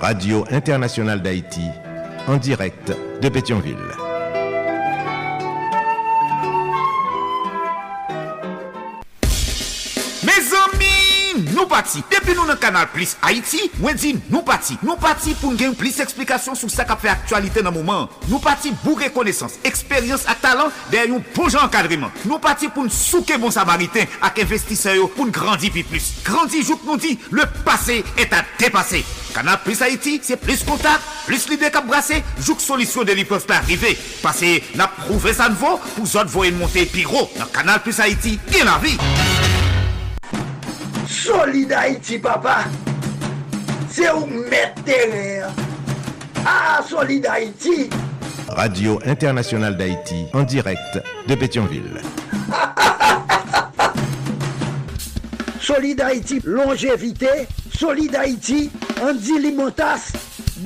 Radio Internationale d'Haïti en direct de Pétionville. Depuis nous dans canal Plus Haïti, moi nous partis. Nous partis pour gagner plus d'explications sur ce qui fait actualité dans le moment. Nous partis pour reconnaissance, expérience et talent derrière un bon encadrement. Nous partis pour nous souquer bon samaritain avec investisseurs pour nous grandir plus. Grandir, jour nous dit, le passé est à dépasser. Canal Plus Haïti, c'est plus contact, plus l'idée qu'à brasser, joue solution de peuvent pas arriver. Parce que n'a prouvé ça vaut, pour autres voyer monter piro. Dans Canal Plus Haïti, bien la vie. Solid Haïti, papa. C'est où mettre terrain. Ah, Solid Haïti. Radio Internationale d'Haïti en direct de Pétionville. Solid Haïti, longévité. Solid Haïti, Andy Limotas.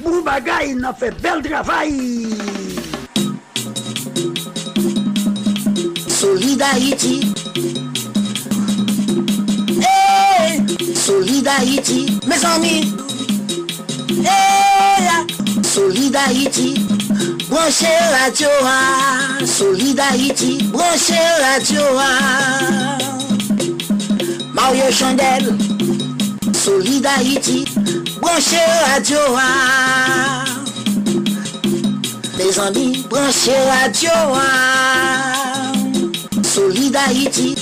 Boubagaï, n'a fait bel travail. Solid Haïti. Solid Haïti, mes amis. Hey, Solid Haïti. Branchez radio. Solid Haïti. Branchez radio. Mario Chandel. Solid Haïti. Branchez radio. Mes amis, branchez radio. Solid Haïti.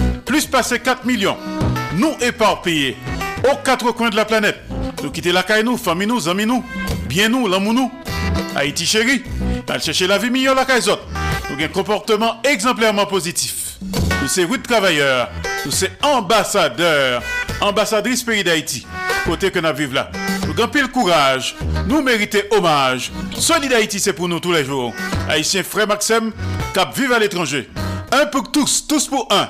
Plus passé 4 millions. Nous éparpillés aux quatre coins de la planète. Nous quitter la caille nous, famille nous, amis nous, bien nous, l'amour nous. Haïti chéri, t'as chercher la vie meilleure la caille. Nous un comportement exemplairement positif. Nous sommes routes travailleurs, nous sommes ambassadeurs, ambassadrices pays d'Haïti. Côté que nous vivons là. Nous avons pile courage, nous méritons hommage. Solid Haïti, c'est pour nous tous les jours. Haïtien frère Maxime, cap vive à l'étranger. Un pour tous, tous pour un.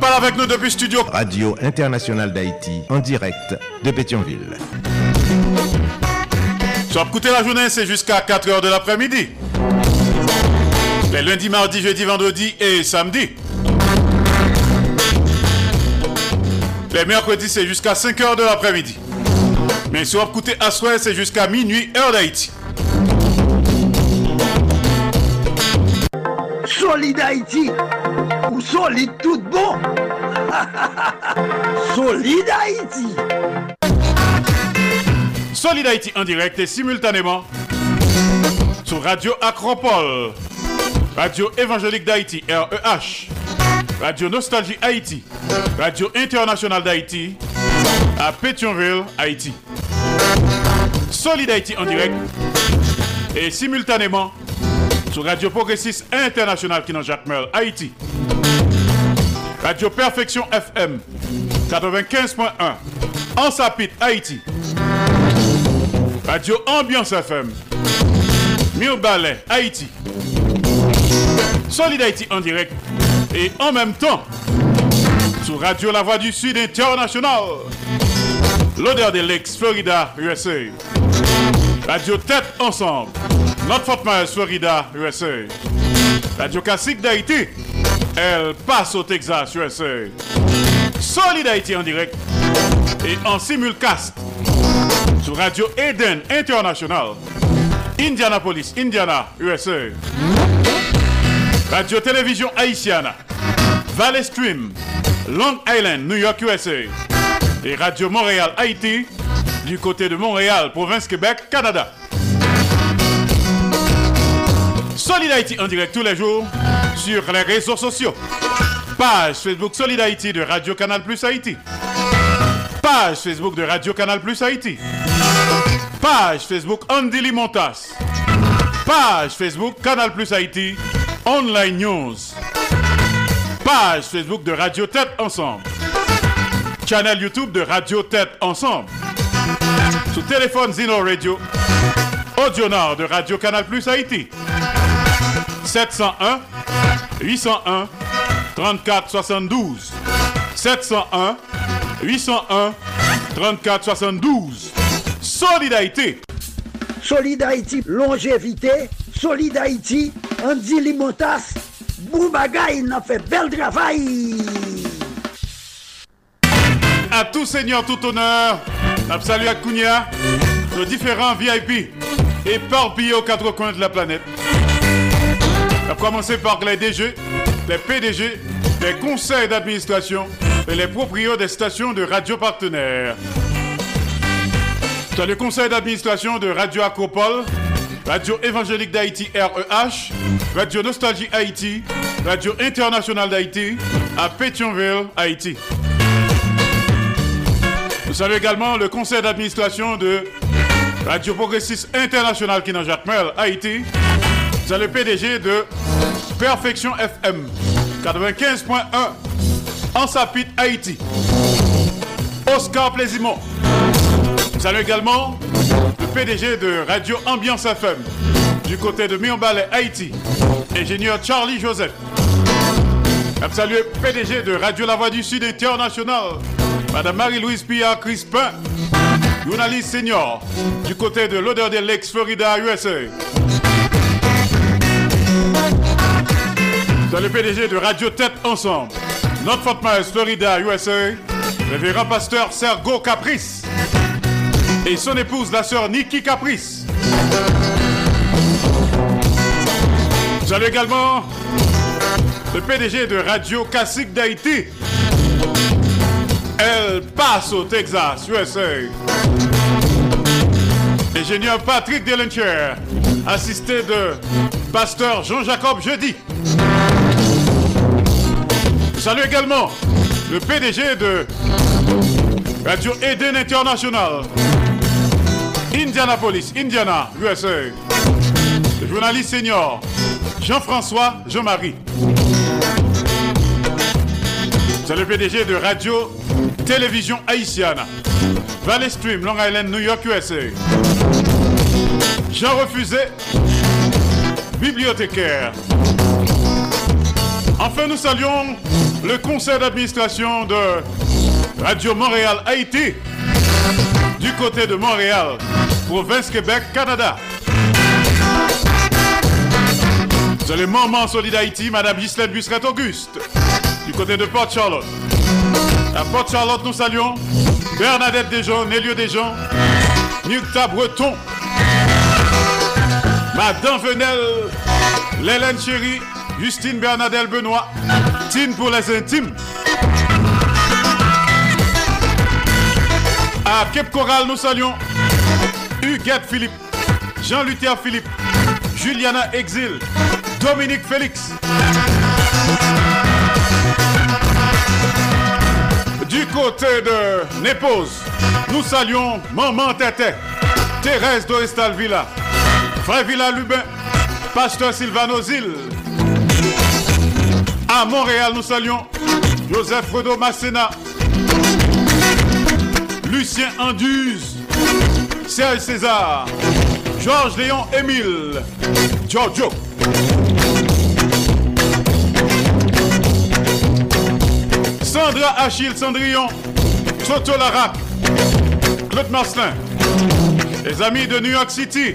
Parle avec nous depuis studio. Radio Internationale d'Haïti, en direct de Pétionville. Sur écouter la journée, c'est jusqu'à 4h de l'après-midi. Les lundis, mardis, jeudi, vendredi et samedi. Les mercredis, c'est jusqu'à 5h de l'après-midi. Mais sur écouter à soir, c'est jusqu'à minuit, heure d'Haïti. Solid Haïti. Ou solide tout bon. Solid Haïti. Solid Haïti en direct et simultanément sur Radio Acropole, Radio Évangélique d'Haïti, REH, Radio Nostalgie Haïti, Radio Internationale d'Haïti, à Pétionville, Haïti. Solid Haïti en direct et simultanément sur Radio Progressiste International qui Jacques Haïti. Radio Perfection FM 95.1 en Sapit, Haïti. Radio Ambiance FM Ballet, Haïti. Solid Haïti en direct et en même temps sur Radio La Voix du Sud International. L'odeur des Lakes, Florida, USA. Radio Tête Ensemble. Notre Fort Myers, Florida, USA. Radio Classique d'Haïti. Elle passe au Texas, USA. Solid Haïti en direct et en simulcast sur Radio Eden International. Indianapolis, Indiana, USA. Radio Télévision Haïtiana. Valley Stream, Long Island, New York, USA. Et Radio Montréal, Haïti, du côté de Montréal, province Québec, Canada. Solid Haïti en direct tous les jours sur les réseaux sociaux. Page Facebook Solid Haïti de Radio Canal Plus Haïti. Page Facebook de Radio Canal Plus Haïti. Page Facebook Andy Limontas. Page Facebook Canal Plus Haïti. Online News. Page Facebook de Radio Tête Ensemble. Channel YouTube de Radio Tête Ensemble. Sous téléphone Zino Radio. Audio Nord de Radio Canal Plus Haïti. 701 801 34 72 701 801 34 72 Solidarité Solid Haïti, longévité. Solid Haïti, Andy Limotas. Boubagaï, n'a fait bel travail. À tout seigneur, tout honneur, salut à Kounia, nos différents VIP éparpillés aux quatre coins de la planète. Commencer par les DG, les PDG, les conseils d'administration et les propriétaires des stations de radio partenaires. Dans le conseil d'administration de Radio Acropole, Radio Évangélique d'Haïti REH, Radio Nostalgie Haïti, Radio Internationale d'Haïti à Pétionville, Haïti. Nous saluons également le conseil d'administration de Radio Progressiste International Jacques Merle, Haïti. C'est le PDG de Perfection FM 95.1 en Sapit, Haïti. Oscar Plaisimont. Salut également le PDG de Radio Ambiance FM du côté de Mionbalais, Haïti. Ingénieur Charlie Joseph. Salut le PDG de Radio La Voix du Sud International. Madame Marie-Louise Pia Crispin. Journaliste senior du côté de l'odeur des Lakes, Florida, USA. Dans le PDG de Radio Tête Ensemble. Notre Fort Myers, Florida, USA. Révérend pasteur Sergo Caprice. Et son épouse, la sœur Nikki Caprice. Salut également le PDG de Radio Classique d'Haïti. Elle passe au Texas, USA. Ingénieur Patrick Delencher, assisté de pasteur Jean-Jacob Jeudi. Salut également le PDG de Radio Eden International, Indianapolis, Indiana, USA. Le journaliste senior Jean-François Jean-Marie. C'est le PDG de Radio Télévision Haïtienne. Valley Stream, Long Island, New York, USA. Jean Refusé, bibliothécaire. Enfin, nous saluons le conseil d'administration de Radio Montréal Haïti du côté de Montréal, province Québec, Canada. C'est le moment solide Haïti, Madame Gislaine Busseret Auguste, du côté de Port Charlotte. À Port Charlotte, nous saluons Bernadette Desjons, Nélio Desjons, Nukta Breton, Madame Venel, Lélène Chéri, Justine Bernadette Benoît, Pour les intimes. À Cape Coral, nous saluons Huguette Philippe, Jean-Luther Philippe, Juliana Exil, Dominique Félix. Du côté de Népose, nous saluons Maman Tété, Thérèse Dorestal Villa, Frère Villa Lubin, Pasteur Sylvano Zil. À Montréal, nous saluons Joseph Fredo Massena, Lucien Anduze, Serge César, Georges Léon Émile, Giorgio. Sandra Achille Cendrillon, Toto Larac, Claude Marcelin, les amis de New York City,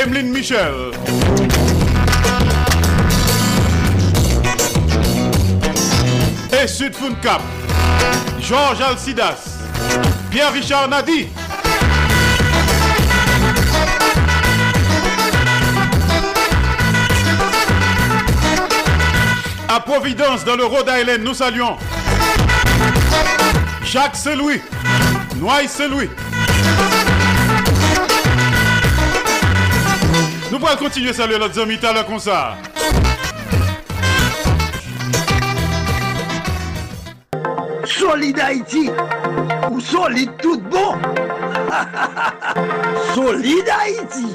Emeline Michel. Et Sud Cap, Georges Alcidas, Pierre-Richard Nadi. À Providence, dans le Rhode Island, nous saluons Jacques Seloui, Noailles Seloui. Nous pourrons continuer à saluer notre ami tout comme ça. Solide Haïti ou solide tout bon Solide Haïti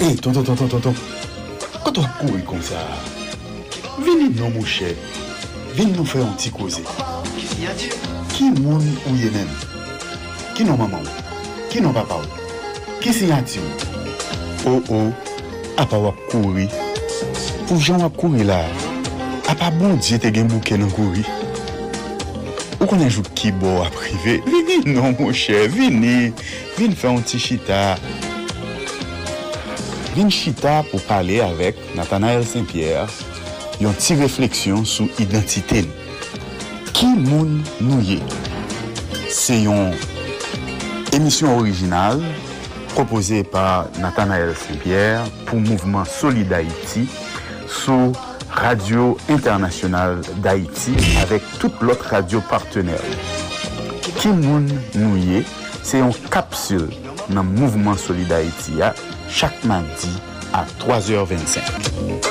Hey, tonton, tonton, tonton. Quand on court comme ça, venez non, mon cher. Venez nous faire un petit cause. Qui moun ou même? Qui non maman? Qui non papa Ki sinyati ou? Ou ou, apa wap kouri. Pou jan wap kouri la, apa bondye te gen bouke nan kouri. Ou konen jou ki bo ap rive, vini non mouche, vini, vini fè an ti chita. Vini chita pou pale avèk Nathanael Saint-Pierre yon ti refleksyon sou identite nou. Ki moun nou ye? Se yon emisyon orijinal propose pa Nathanael Saint-Pierre pou Mouvement Solid Haïti sou Radio Internationale d'Haïti avek tout lot radio partenèl. Ki moun nou ye? Se yon kapsul nan Mouvement Solid Haïti chaque mardi à 3h25.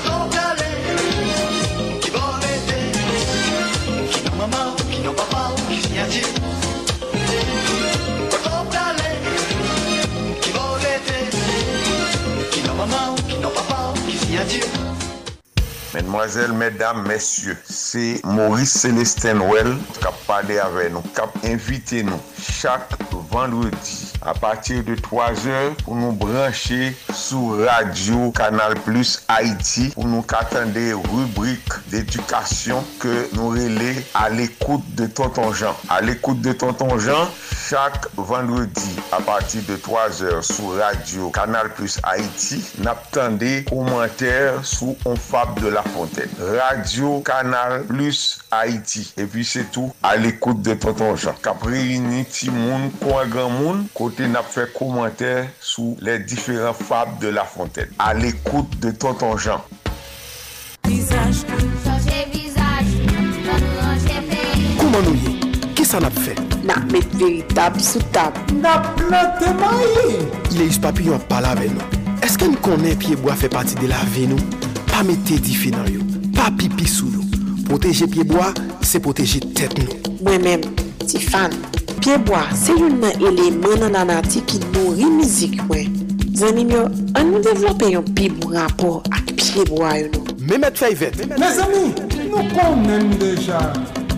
Mesdemoiselles, mesdames, messieurs, c'est Maurice Célestin Well qui a parlé avec nous, qui a invité nous chaque vendredi. a patir de 3 or pou nou branche sou radio Kanal Plus Haiti pou nou katande rubrik d'edukasyon ke nou rele al ekoute de Tonton Jean. Al ekoute de Tonton Jean, chak vendredi a patir de 3 or sou radio Kanal Plus Haiti nap tande komenter sou On Fab de la Fontaine. Radio Kanal Plus Haiti. E pi se tou al ekoute de Tonton Jean. Kapre yini ti moun, kwa gran moun, kwa côté n'a fait commentaire sous les différents fables de la Fontaine. À l'écoute de Tonton Jean. Comment nous y Qu'est-ce qu'on a fait? N'a mettre véritable sous table. N'a planté maïs. Les papillons parlent avec nous. Est-ce que nous connaissons pied bois fait partie de la vie nous? Pas mettre diffé dans nous. Pas pipi sous nous. Protéger pied bois, c'est protéger tête nous. Moi-même, Tiffany, Pyeboa se yon nan eleman nan anati ki nori mizik mwen. Zanim yo, an nou devlope yon pi mou rapor ak pyeboa yon nou. Mehmet Fayvet. Me zami, nou konen deja.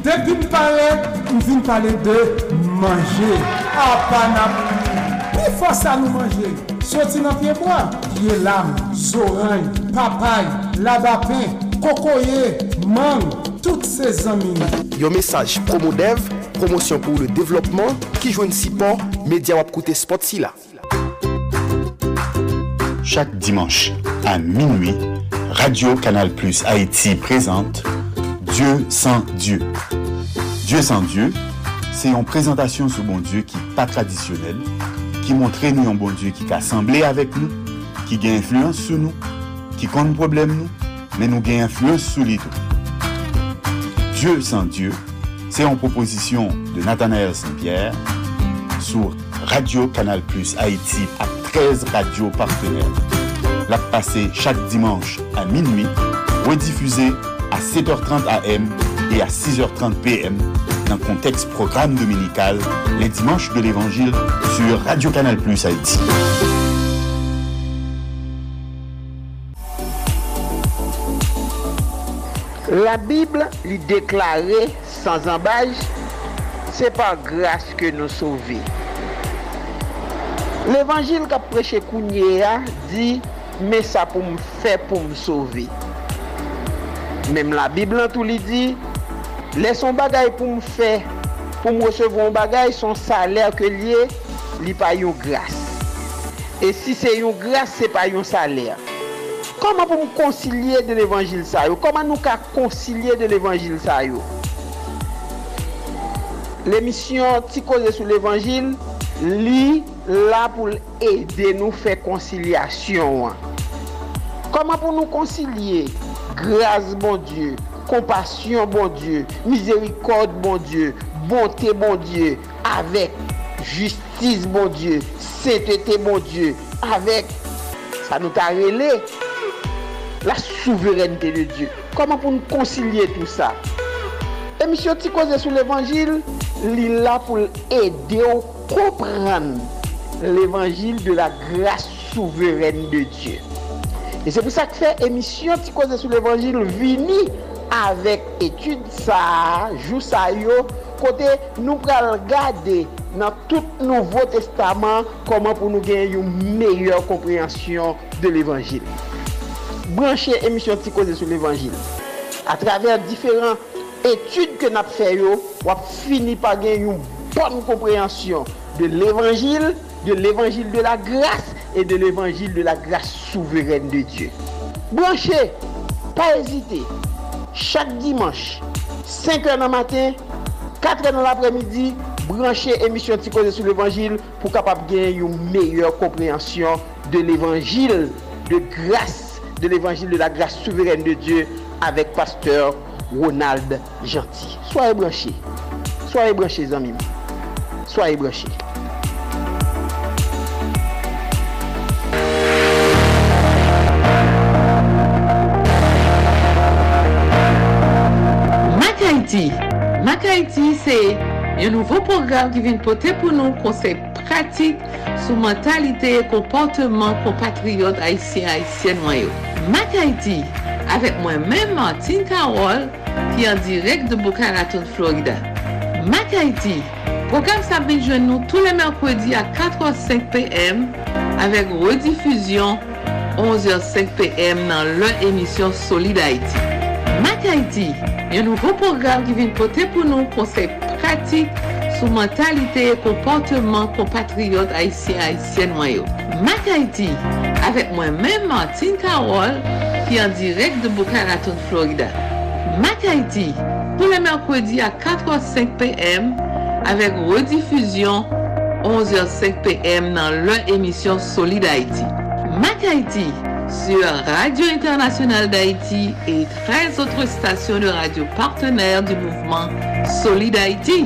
Depi m pale, m vin pale de manje. A panam, pi fosa nou manje. Soti nan pyeboa, ye lam, zoray, papay, labapen, kokoye, mang, tout se zanmim. Yo mesaj promodev. Promosyon pou le devlopman, ki jwen si pon, media wap koute spot si la. Chaque dimanche à minuit, Radio Canal Plus Haïti présente Dieu sans Dieu. Dieu sans Dieu, c'est une présentation sur bon Dieu qui n'est pas traditionnelle, qui montre nous un bon Dieu qui est assemblé avec nous, qui a influence sur nous, qui compte problème nous, mais nous gagne influence sur les. Dieu sans Dieu, c'est une proposition de Nathanaël Saint-Pierre sur Radio Canal Plus Haïti à 13 radios partenaires. La passé chaque dimanche à minuit, rediffusée à 7h30 AM et à 6h30 PM dans le contexte programme dominical les dimanches de l'Évangile sur Radio Canal Plus Haïti. La Bible li deklare sans embaj, se pa grase ke nou sove. L'Evangil ka preche kounye ya, di, me sa pou m fe pou m sove. Mem la Biblan tou li di, le son bagay pou m fe, pou m resevon bagay, son saler ke liye, li pa yon grase. E si se yon grase, se pa yon saler. Koman pou m konsilye de l'Evangil sa yo? Koman nou ka konsilye de l'Evangil sa yo? L'émission Ti Koze sou l'Evangil li la pou l'ede nou fè konsilyasyon. Koman pou nou konsilye? Grase bon Diyo, kompasyon bon Diyo, mizerikod bon Diyo, bonte bon Diyo, avèk justice bon Diyo, sèntete bon Diyo, avèk sa nou ta rele la souverenite de Diyo. Koman pou nou konsilye tout sa? Emisyon Ti Koze sou l'Evangil li la pou l'ede ou kompran l'evangil de la grase souveren de Dieu. Et c'est pour ça que fait émission Ti Koze sou l'evangil vini avek etude sa, jou sa yo, kote nou pral gade nan tout nouvo testaman koman pou nou gen yon meyor kompryansyon de l'evangil. Branche emisyon Ti Koze sou l'evangil. A traver diferent étude que nous faisons, on fini par gagner une bonne compréhension de l'évangile, de l'évangile de la grâce et de l'évangile de la grâce souveraine de Dieu. Branchez, pas hésiter. Chaque dimanche, 5 h du matin, 4 h de l'après-midi, branchez émission Ticosé sur l'évangile pour capable gagner une meilleure compréhension de l'évangile de grâce, de l'évangile de la grâce souveraine de Dieu avec pasteur Ronald Gentil. Soye branché. Soye branché zanmim. Soye branché. Mak Haiti. Mak Haiti se yon nouvo program ki vin pote pou nou konsey pratik sou mentalite e komporteman kompatriot Haitien Haitien wanyo. Mak Haiti. Avèk mwen mèm Martin Karol ki an direk de Boca Raton, Florida. Mac Haiti, program sa binjwen nou tou le mèrkwedi a 4h05 pm avèk redifuzyon 11h05 pm nan lè emisyon Solid Haiti. Mac Haiti, yon nouvo program ki vin pote pou nou konsey pratik sou mentalite e komporteman kompatriot Haitien-Haitien wanyo. Mac Haiti, avèk mwen mèm Martine Karol ki an direk de Boca Raton, Florida. Mac Haiti, tous les mercredis à 4h05 p.m. avec rediffusion 11h05 p.m. dans leur émission Solid Haïti. Mac Haiti, sur Radio Internationale d'Haïti et 13 autres stations de radio partenaires du mouvement Solid Haïti.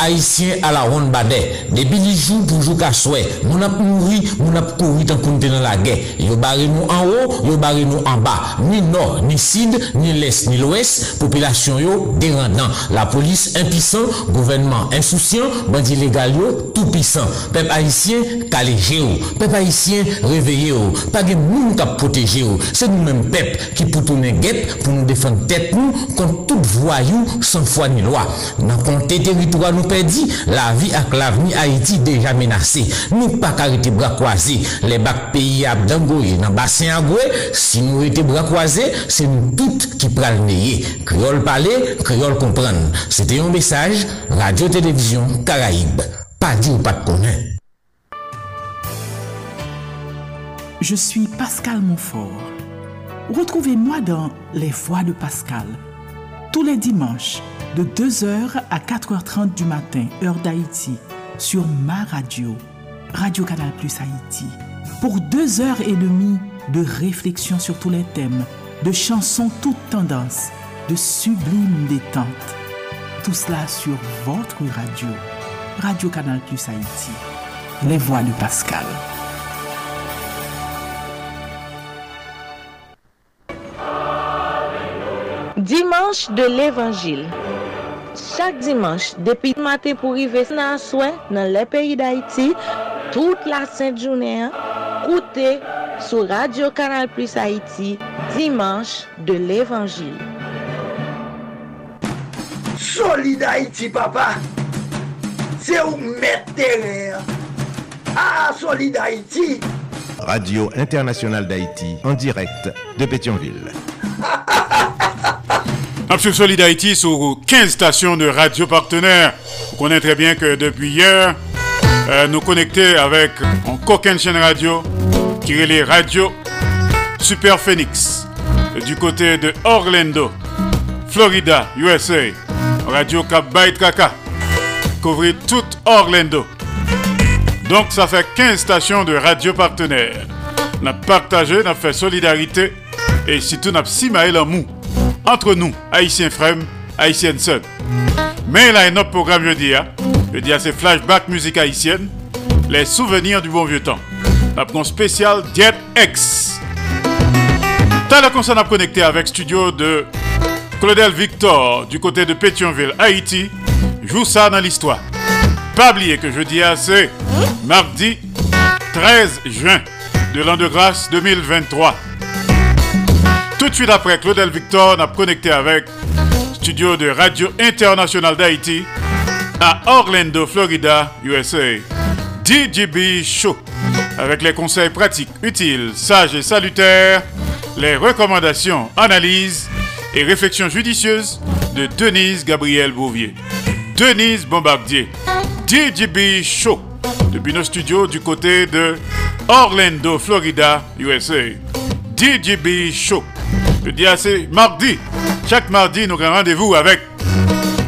Haïtien à la ronde badet. Depuis les jours pour jouer qu'à souhait. Mon ap mouri, mon ap couru dans la guerre. Yo barré nous en haut, yo barré nous en bas. Ni nord, ni sud, ni l'est, ni l'ouest. Population yo dérendant. La police impuissant, gouvernement insouciant, bandit légal yo tout puissant. Peuple haïtien calégé yo. Peuple haïtien réveillé yo. Pas de monde qui protéger yo. C'est nous-mêmes peuple qui pour tourner guette pour nous défendre tête nous contre tout voyou sans foi ni loi. Dans compter territoire nous perdit, la l'avenir Haïti déjà menacée. Nous pas arrêter bras croisés. Les bacs pays à Dangoye, dans bassin à si nous bras croisés, c'est nous toutes qui prenons le Créole parler, créole comprendre. C'était un message, Radio-Télévision Caraïbe. Pas dit ou pas de connaître. Je suis Pascal Montfort. Retrouvez-moi dans Les Voix de Pascal, tous les dimanches de 2h à 4h30 du matin, heure d'Haïti, sur ma radio, Radio Canal Plus Haïti, pour deux heures et demie de réflexion sur tous les thèmes, de chansons toutes tendances, de sublimes détentes. Tout cela sur votre radio, Radio Canal Plus Haïti, les voix de Pascal. Dimanche de l'Évangile. Chaque dimanche, depuis le matin pour arriver dans soin dans les pays d'Haïti, toute la sainte journée, écoutez sur Radio Canal Plus Haïti, dimanche de l'Évangile. Solid Haïti, papa, c'est où mettre terrain. Ah, Solid Haïti. Radio Internationale d'Haïti, en direct de Pétionville. Absolue Solid sur 15 stations de radio partenaires. Vous connaissez très bien que depuis hier, euh, nous connecter avec un coquin chaîne radio qui est les Radio Super Phoenix du côté de Orlando, Florida, USA. Radio Cap Kaka couvrir tout Orlando. Donc ça fait 15 stations de radio partenaires. On a partagé, on a fait solidarité et surtout on a simaé l'amour entre nous, Haïtiens frères, Haïtiennes sœurs. Mais là, il y a un programme jeudi. Hein? Jeudi, c'est flashback musique haïtienne, les souvenirs du bon vieux temps. Un spécial Diet X. T'as la concert à connecter avec studio de Claudel Victor du côté de Pétionville, Haïti. Joue ça dans l'histoire. Pas oublier que jeudi, c'est mardi 13 juin de l'an de grâce 2023. Tout de suite après, Claudel Victor n'a connecté avec studio de Radio Internationale d'Haïti à Orlando, Florida, USA. DJB Show avec les conseils pratiques, utiles, sages et salutaires, les recommandations, analyses et réflexions judicieuses de Denise Gabriel Bouvier. Denise Bombardier. DJB Show depuis nos studios du côté de Orlando, Florida, USA. DJB Show. Je dis assez mardi. Chaque mardi, nous avons rendez-vous avec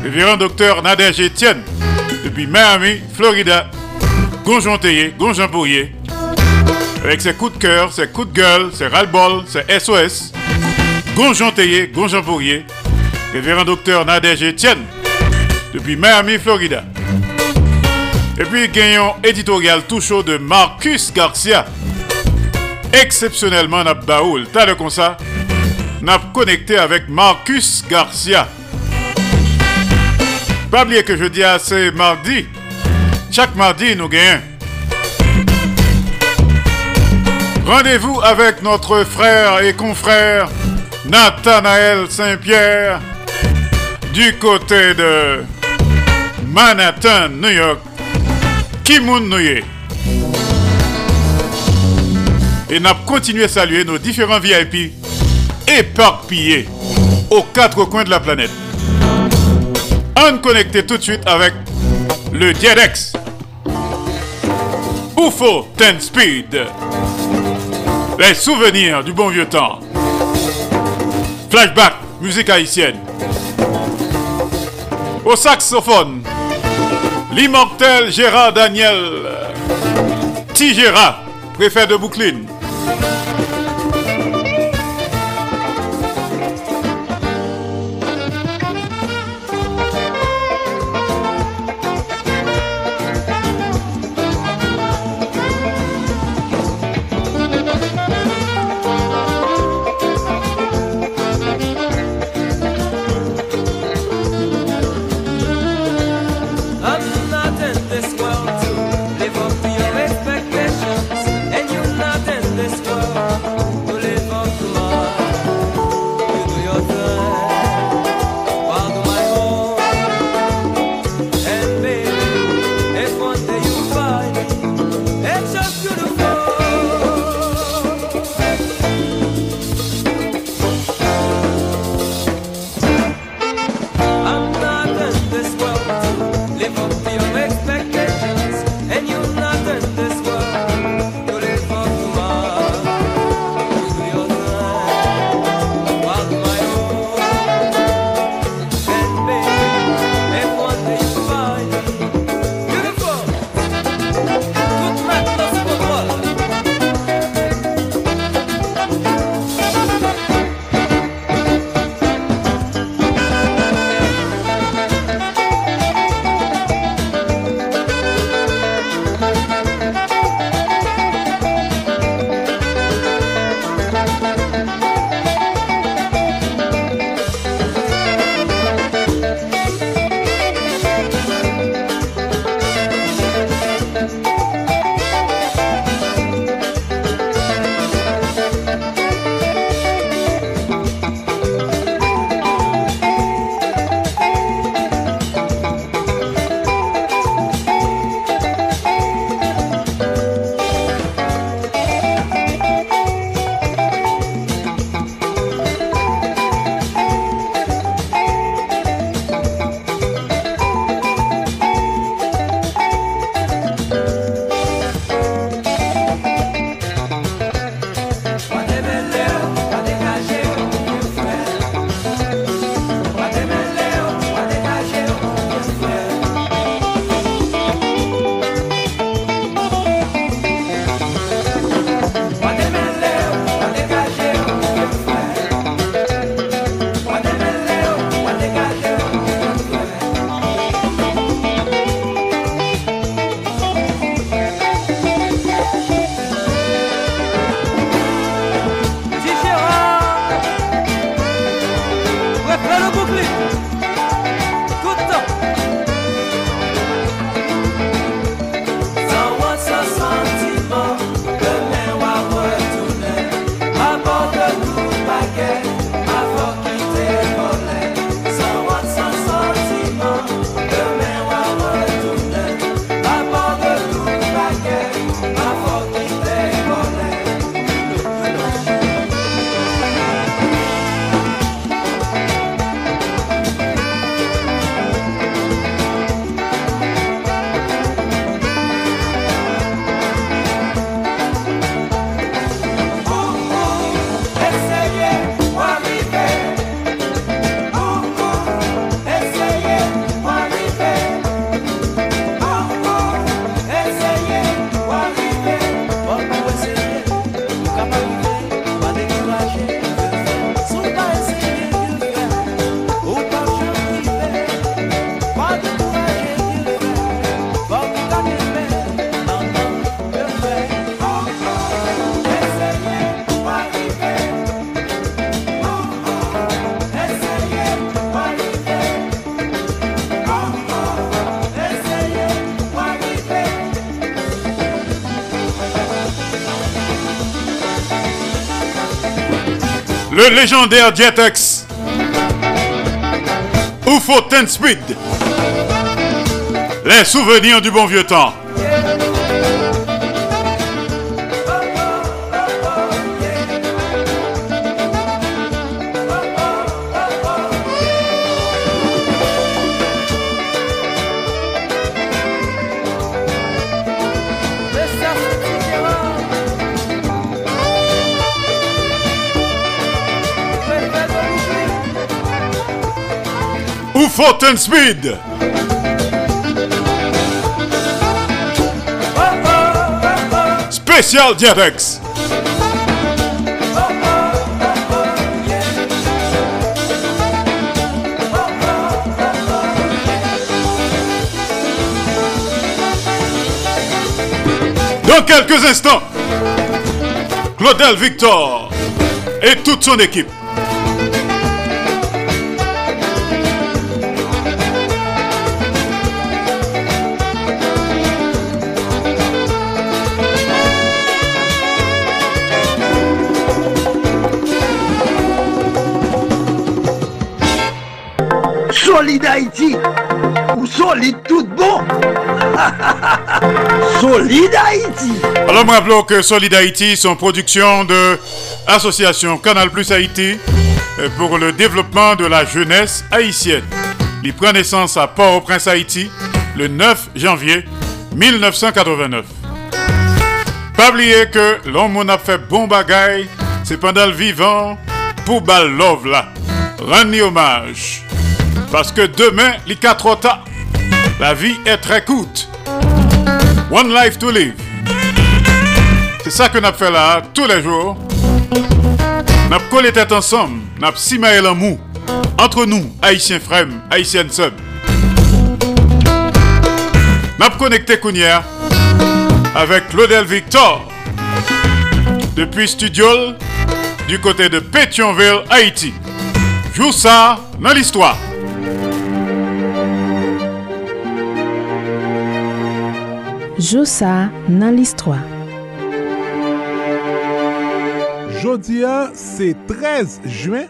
le révérend docteur Nadège Etienne depuis Miami, Florida. Gonjon Théier. Avec ses coups de cœur, ses coups de gueule, ses ras-le-bol, ses SOS. Gonjon Théier, Gonjon Bourrier. Révérend docteur Nadège Etienne depuis Miami, Florida. Et puis, gagnons éditorial tout chaud de Marcus Garcia. Exceptionnellement, n'a baoul. T'as le ça? N'a connecté avec Marcus Garcia. Pas oublier que je dis assez mardi. Chaque mardi, nous gagnons. Rendez-vous avec notre frère et confrère Nathanaël Saint-Pierre du côté de Manhattan, New York, Qui moun nouye? Et n'a continué à saluer nos différents VIP éparpillés aux quatre coins de la planète. On connecté tout de suite avec le Diedex. UFO 10 Speed. Les souvenirs du bon vieux temps. Flashback, musique haïtienne. Au saxophone, l'immortel Gérard Daniel. T. Gérard, préfet de Brooklyn. Le légendaire Jetex. UFO 10 Speed. Les souvenirs du bon vieux temps. Fortin Speed. Spécial Diadex. Dans quelques instants, Claudel Victor et toute son équipe. Solid Haïti ou solide tout bon Solid Haïti Alors, nous rappelons que Solid Haïti sont production de l'association Canal Plus Haïti euh, pour le développement de la jeunesse haïtienne. Il prend naissance à Port-au-Prince, Haïti, le 9 janvier 1989. Pas oublier que l'homme a fait bon bagaille, c'est pendant le vivant pour bal love là. Rendez hommage. Parce que demain, les quatre tard. La vie est très courte. One life to live. C'est ça que nous fait là tous les jours. Nous collé tête ensemble. Nous simaé l'amour entre nous, haïtiens frères, haïtiennes sœurs. Nous connecté Kounia avec Claudel Victor depuis Studio du côté de Pétionville, Haïti. Joue ça dans l'histoire. Josa nan l'histoire. Jodia, c'est 13 juin.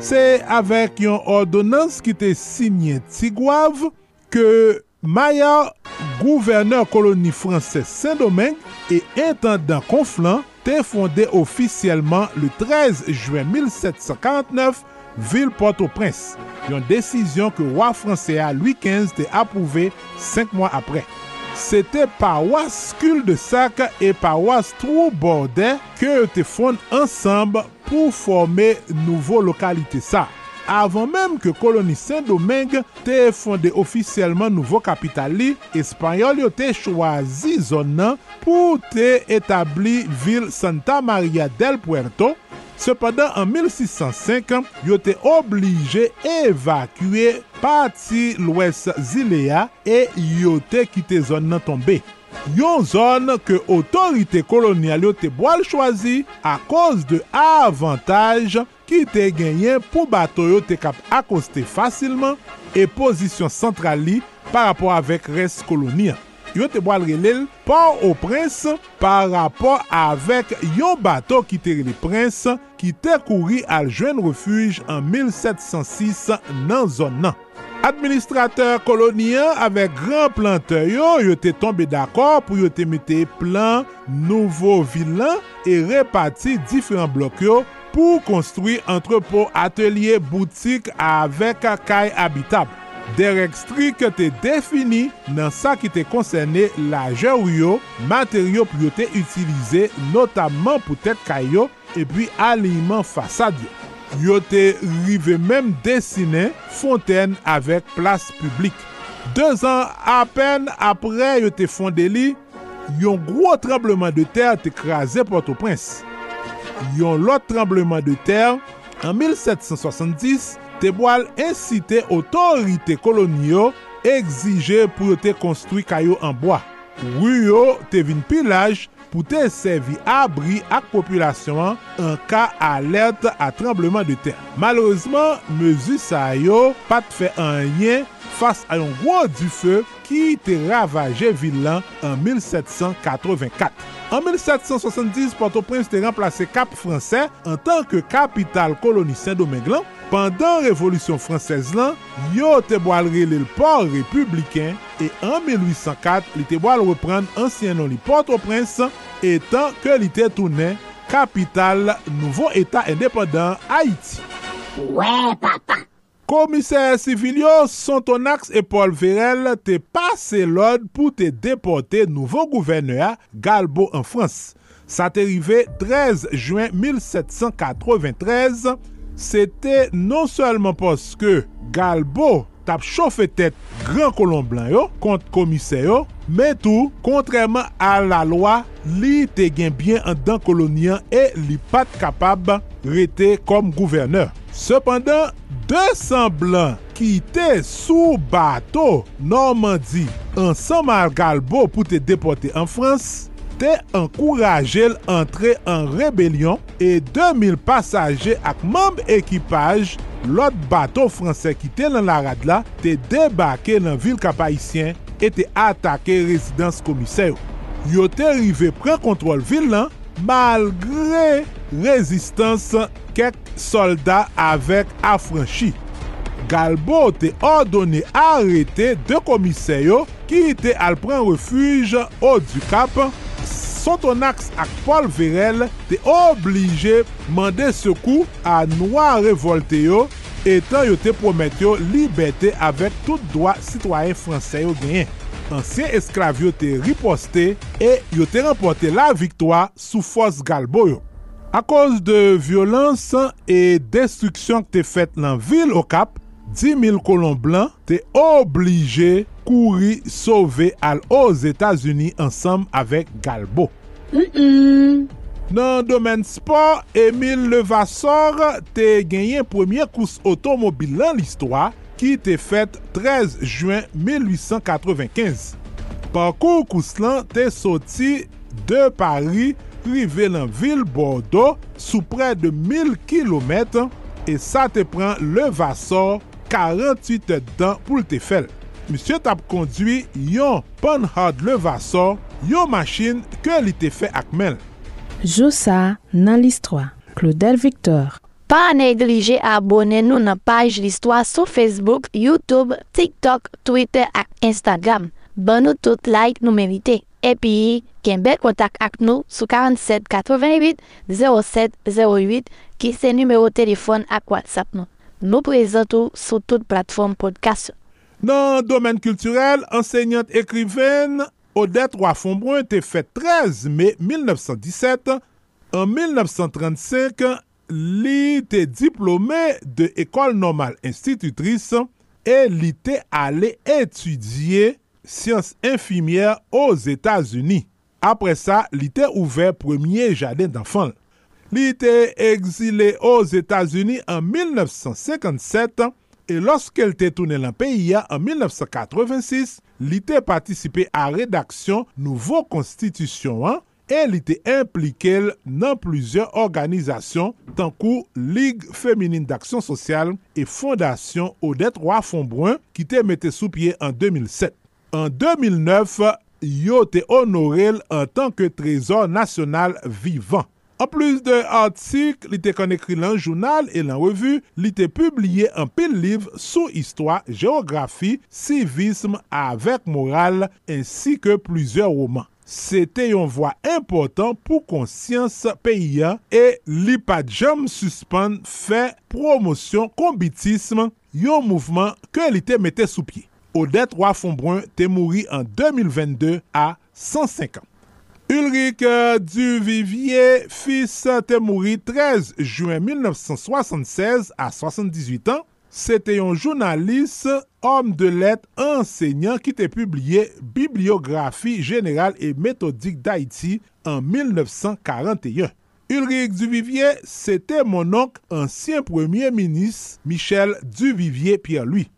C'est avec une ordonnance qui était signée Tigouave que Maya, gouverneur colonie française Saint-Domingue et intendant Conflans, t'est fondé officiellement le 13 juin 1749 ville Port-au-Prince. Une décision que roi français Louis XV a Sete pawas kul de sak e pawas trou borde ke yo te fon ansamb pou forme nouvo lokalite sa. Avan menm ke koloni Saint-Domingue te fonde ofisyelman nouvo kapital li, Espanyol yo te chwazi zon nan pou te etabli vil Santa Maria del Puerto. Sepadan an 1605, yo te oblige evakue pati lwes Zilea e yo te kite zon nan tombe. Yon zon ke otorite kolonial yo te boal chwazi a koz de avantaj ki te genyen pou bato yo te kap akoste fasilman e pozisyon sentral li par rapport avek res kolonial. Yo te boal relel por o prens par rapport avek yon bato ki te rele prens ki te kouri al jwen refuj an 1706 nan zon nan. Administrateur kolonyen avek gran planteur yo, yo te tombe d'akor pou yo te mete plan nouvo vilan e repati diferent blok yo pou konstrui entrepot atelier boutik avek kay abitab. Derek strik te defini nan sa ki te konsene laje ou yo, materyo pou yo te utilize notaman pou tet kay yo e pi aliman fasad yo. yo te rive menm desine fonten avèk plas publik. Dez an apen apre yo te fonde li, yon gro trembleman de ter te krasè Port-au-Prince. Yon lot trembleman de ter, an 1770, te boal insite otorite kolonyo exije pou yo te konstruy kayo an boa. Ryo te vin pilaj pou te servi abri ak populasyon an ka alert a trembleman de ter. Malouzman, mezu sa yo pat fe an yen fas a yon gwo di fe ki te ravaje villan an 1784. En 1770, Port-au-Prince te remplase Cap Fransè an tanke kapital koloni Saint-Domingue lan. Pendan Revolution Fransèz lan, yo te boal rele l'port republiken e an 1804, li te boal repran ansyen non li Port-au-Prince etan ke li te tounen kapital nouvo etat indépendant Haïti. Ouè ouais, papa! Komiser sivil yo Santonax et Paul Verel te pase lod pou te depote nouvo gouverneur Galbo en Frans. Sa te rive 13 juen 1793, se te non selman poske Galbo tap chofe tet Gran Kolon Blan yo kont komise yo, men tou, kontreman a la lwa, li te gen bien an dan kolonian e li pat kapab rete kom gouverneur. Sependan, 200 blan kite sou bato Normandi ansan Margalbo pou te depote an Frans, te ankouraje l entre an rebelyon e 2000 pasaje ak mamb ekipaj lot bato franse kite lan la rad la te debake lan vil kapayisyen e te atake rezidans komiseyo. Yo te rive pren kontrol vil lan malgre rezistans kek soldat avek afranchi. Galbo te ordone arete de komiseyo ki te al pren refuj o du kap. Sotonax ak Paul Verel te oblige mande sekou a noua revolte yo etan yo te promet yo libeti avèk tout doa sitwayen franseyo genyen. ansyen esklav yo te riposte e yo te rempote la viktwa sou fos galbo yo. A koz de violans e destruksyon te fet nan vil o kap, 10.000 kolon blan te oblige kouri sove al os Etats-Unis ansam avek galbo. Mm -mm. Nan domen sport, Emile Levasseur te genyen premier kous otomobil lan l'histoire ki te fet 13 juen 1895. Parkour Kouslan te soti de Paris rive lan vil Bordeaux sou pre de 1000 km e sa te pran le vasor 48 dan pou te fel. Monsye tap kondwi yon panhard le vasor yon machin ke li te fe akmel. Joussa nan list 3. Claudel Victor Pa neglije abone nou nan paj listwa sou Facebook, Youtube, TikTok, Twitter ak Instagram. Ban nou tout like nou merite. Epi, ken bel kontak ak nou sou 47 88 07 08 ki se numero telefon ak WhatsApp nou. Nou prezentou sou tout platform podcast. Nan domen kulturel, enseignant ekriven Odette Wafonbrun te fet 13 me 1917 an 1935 li te diplome de ekol normal institutris e li te ale etudye siyans infimier os Etats-Unis. Apre sa, li te ouve premier jaden d'anfan. Li te exile os Etats-Unis an 1957 e loske li te toune lan peyi an 1986, li te patisipe a redaksyon nouvo konstitisyon an e li te implikel nan plizyon organizasyon tankou Ligue Féminine d'Aksyon Sosyal e Fondasyon Odette Roy Fonbrun ki te mette sou pie an 2007. An 2009, yo te honorel an tanke trezor nasyonal vivan. An plus de artik, li te kon ekri lan jounal e lan revu, li te publie an pil liv sou histwa, geografi, sivisme avek moral, ensi ke plizye roman. se te yon vwa important pou konsyans peyyan e li pa jom suspend fe promosyon kombitisme yon mouvman ke li te mette sou pie. Odette Wafonbrun te mouri an 2022 a 105 an. Ulrik Duvivier, fils, te mouri 13 juen 1976 a 78 an. Se te yon jounalist, om de let, enseignant ki te publie Bibliografi General et Methodique d'Haïti en 1941. Ulrich Duvivier, se te mononk ansyen premier ministre Michel Duvivier-Pierre-Louis.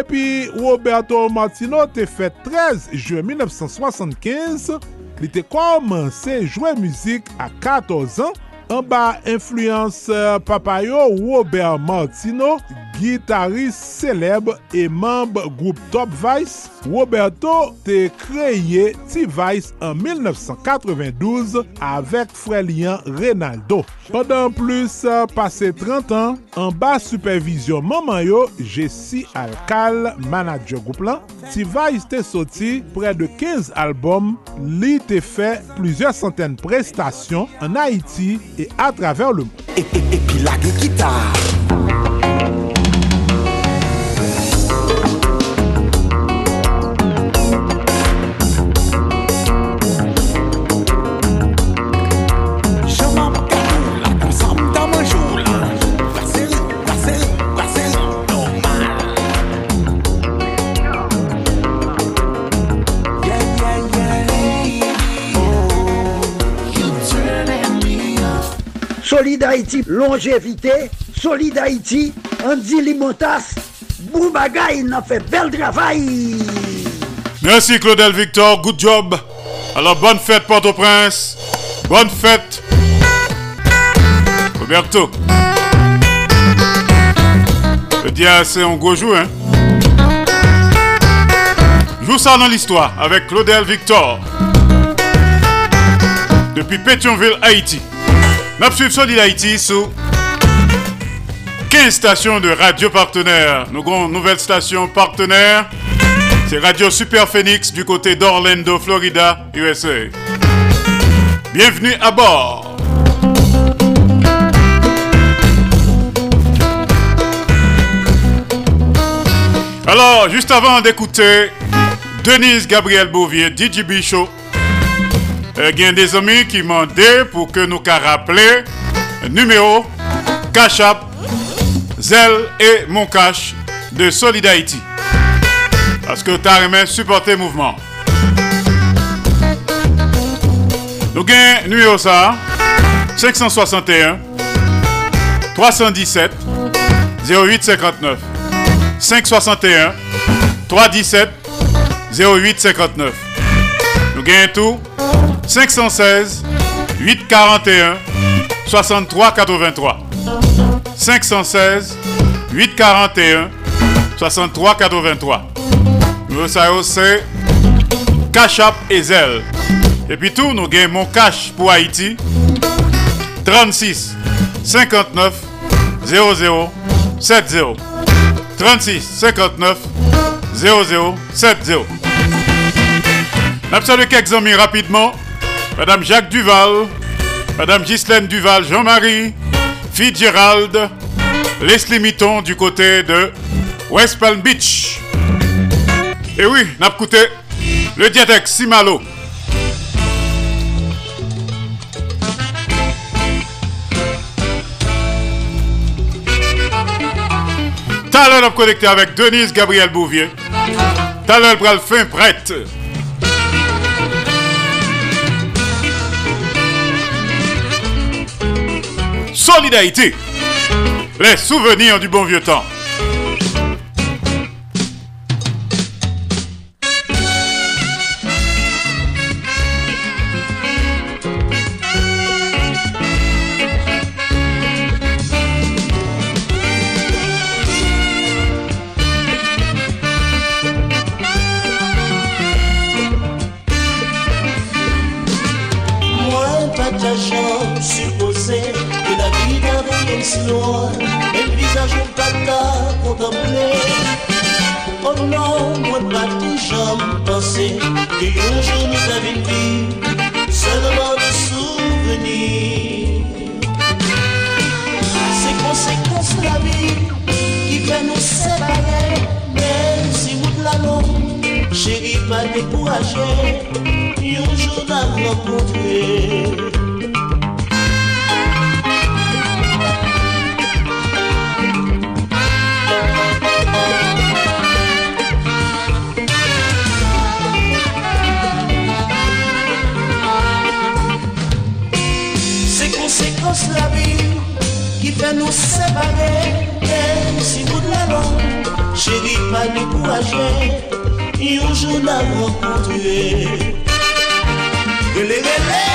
Epi Roberto Martino te fet 13 juen 1975, li te komanse jwen müzik a 14 an, an ba influence euh, papayo Robert Martino gitarist seleb e mamb group Top Vice, Roberto te kreye T-Vice an 1992 avek frelian Reynaldo. Pendan plus pase 30 an, an ba supervizyon maman yo, Jessie Alcal, manager group lan, T-Vice te soti pre de 15 albom, li te fe plusieurs centaines prestasyon an Haiti e a traver le moun. Solid Haïti, longévité, Solid Haïti, Andy Limotas, Boubagaï, a fait bel travail. Merci Claudel Victor, good job. Alors bonne fête Port-au-Prince, bonne fête Roberto. Le dia c'est un gros jour, hein. Joue ça dans l'histoire avec Claudel Victor. Depuis Pétionville, Haïti. Nous suivons Solid Haïti sous 15 stations de radio partenaires. Nous avons une nouvelle station partenaire. C'est Radio Super Phoenix du côté d'Orlando, Florida, USA. Bienvenue à bord. Alors, juste avant d'écouter Denise Gabriel Bouvier, DJ Bichot, il y a des amis qui m'ont dit pour que nous rappeler numéro Cash App, Zelle et Mon de Solid Haïti. Parce que tu as supporter le mouvement. Nous avons numéro ça 561 317 0859 561 317 0859 Nous gagnons tout 516 841 63 83 516 841 63 83 Nous ça c'est Cash App et Zelle. Et puis tout, nous gagnons mon cash pour Haïti. 36 59 00 70 36 59 00 70 Nous quelques amis rapidement. Madame Jacques Duval, Madame Ghislaine Duval, Jean-Marie, Fitzgerald, Leslie Mitton du côté de West Palm Beach. Et oui, n'a le diadex Simalo. Talent a connecté avec Denise Gabriel Bouvier. Talent le fin prête. Solidarité. Les souvenirs du bon vieux temps. fason Yon jodan lop kontre La vil ki fè nou separe Mèm si bout la lon Chéri pa ni kouajè Yon joun nan wakontre Gele gele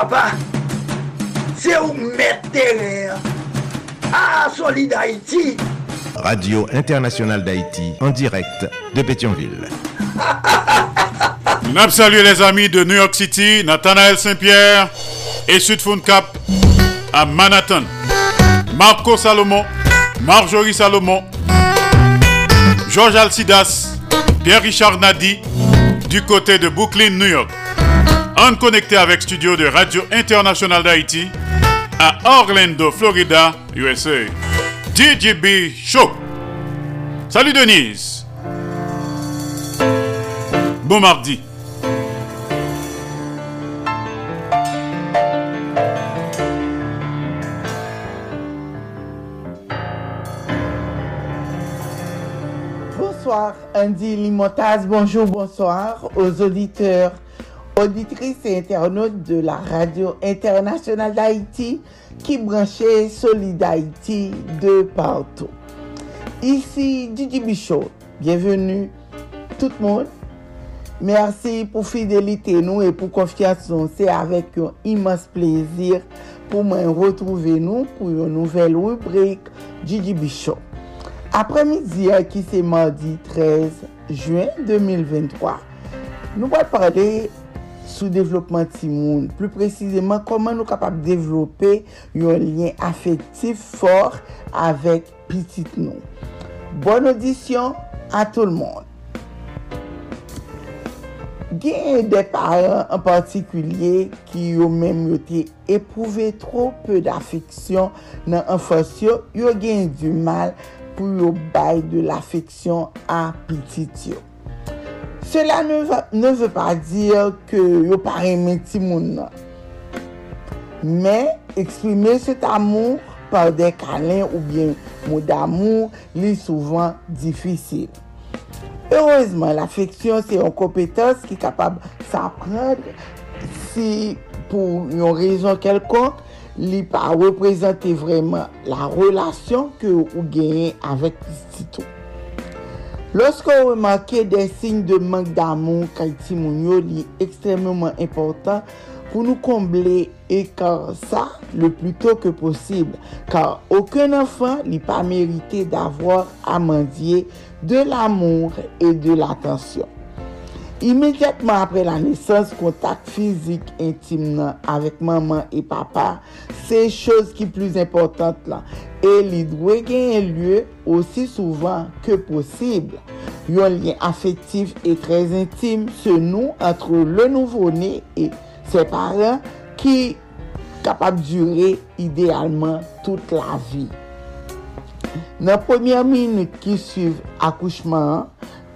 papa. C'est où mettre terrain. Ah, Solid Haïti. Radio Internationale d'Haïti, en direct de Pétionville. Nous saluons les amis de New York City, Nathanaël Saint-Pierre et Sud Cap à Manhattan. Marco Salomon, Marjorie Salomon, Georges Alcidas, Pierre-Richard Nadi du côté de Brooklyn, New York. En connecté avec studio de Radio Internationale d'Haïti à Orlando, Florida, USA. DJB Show. Salut Denise. Bon mardi. Bonsoir Andy Limotas, bonjour, bonsoir aux auditeurs, auditrices et internautes de la radio internationale d'Haïti qui branchait Solid Haïti de partout. Ici Didi Bichot, bienvenue tout le monde. Merci pour fidélité nous et pour confiance. C'est avec un immense plaisir pour moi retrouver nous pour une nouvelle rubrique Didi Bichot. Après-midi, qui c'est mardi 13 juin 2023, nous allons parler sou devlopman ti moun. Plou precizeman, koman nou kapap devlope yon lyen afektif for avèk pitit nou. Bon audisyon a tout l'monde. Genye de paran an partikulye ki yo menm yo te epouve tro pe d'afeksyon nan anfosyo, yo genye du mal pou yo bay de l'afeksyon a pitit yo. Cela ne, va, ne veut pas dire que yo pa reme ti moun nan. Men, eksprime cet amour par de kalin ou bien mou d'amour li souvan difisil. Heureusement, l'affeksyon se yon kompetans ki kapab sa prend si pou yon rezon kelkon li pa reprezenti vreman la relasyon ke ou genye avèk tito. Lorsque Lorsko remake de sign de mank damon kay timoun yo li ekstremement important pou nou komble e kar sa le pluto ke posib kar oken anfan li pa merite d'avwa amandye de l'amour e de l'atensyon. Immédiatement après la naissance, contact physique intime nan avek maman et papa, se chos ki plus importante là. e li dwe genye lye osi souvan ke posib. Yon lyen afektif e trez intim se nou antre le nouvo-ne e se paran ki kapab dure idealman tout la vi. Nan premye minute ki suive akouchman,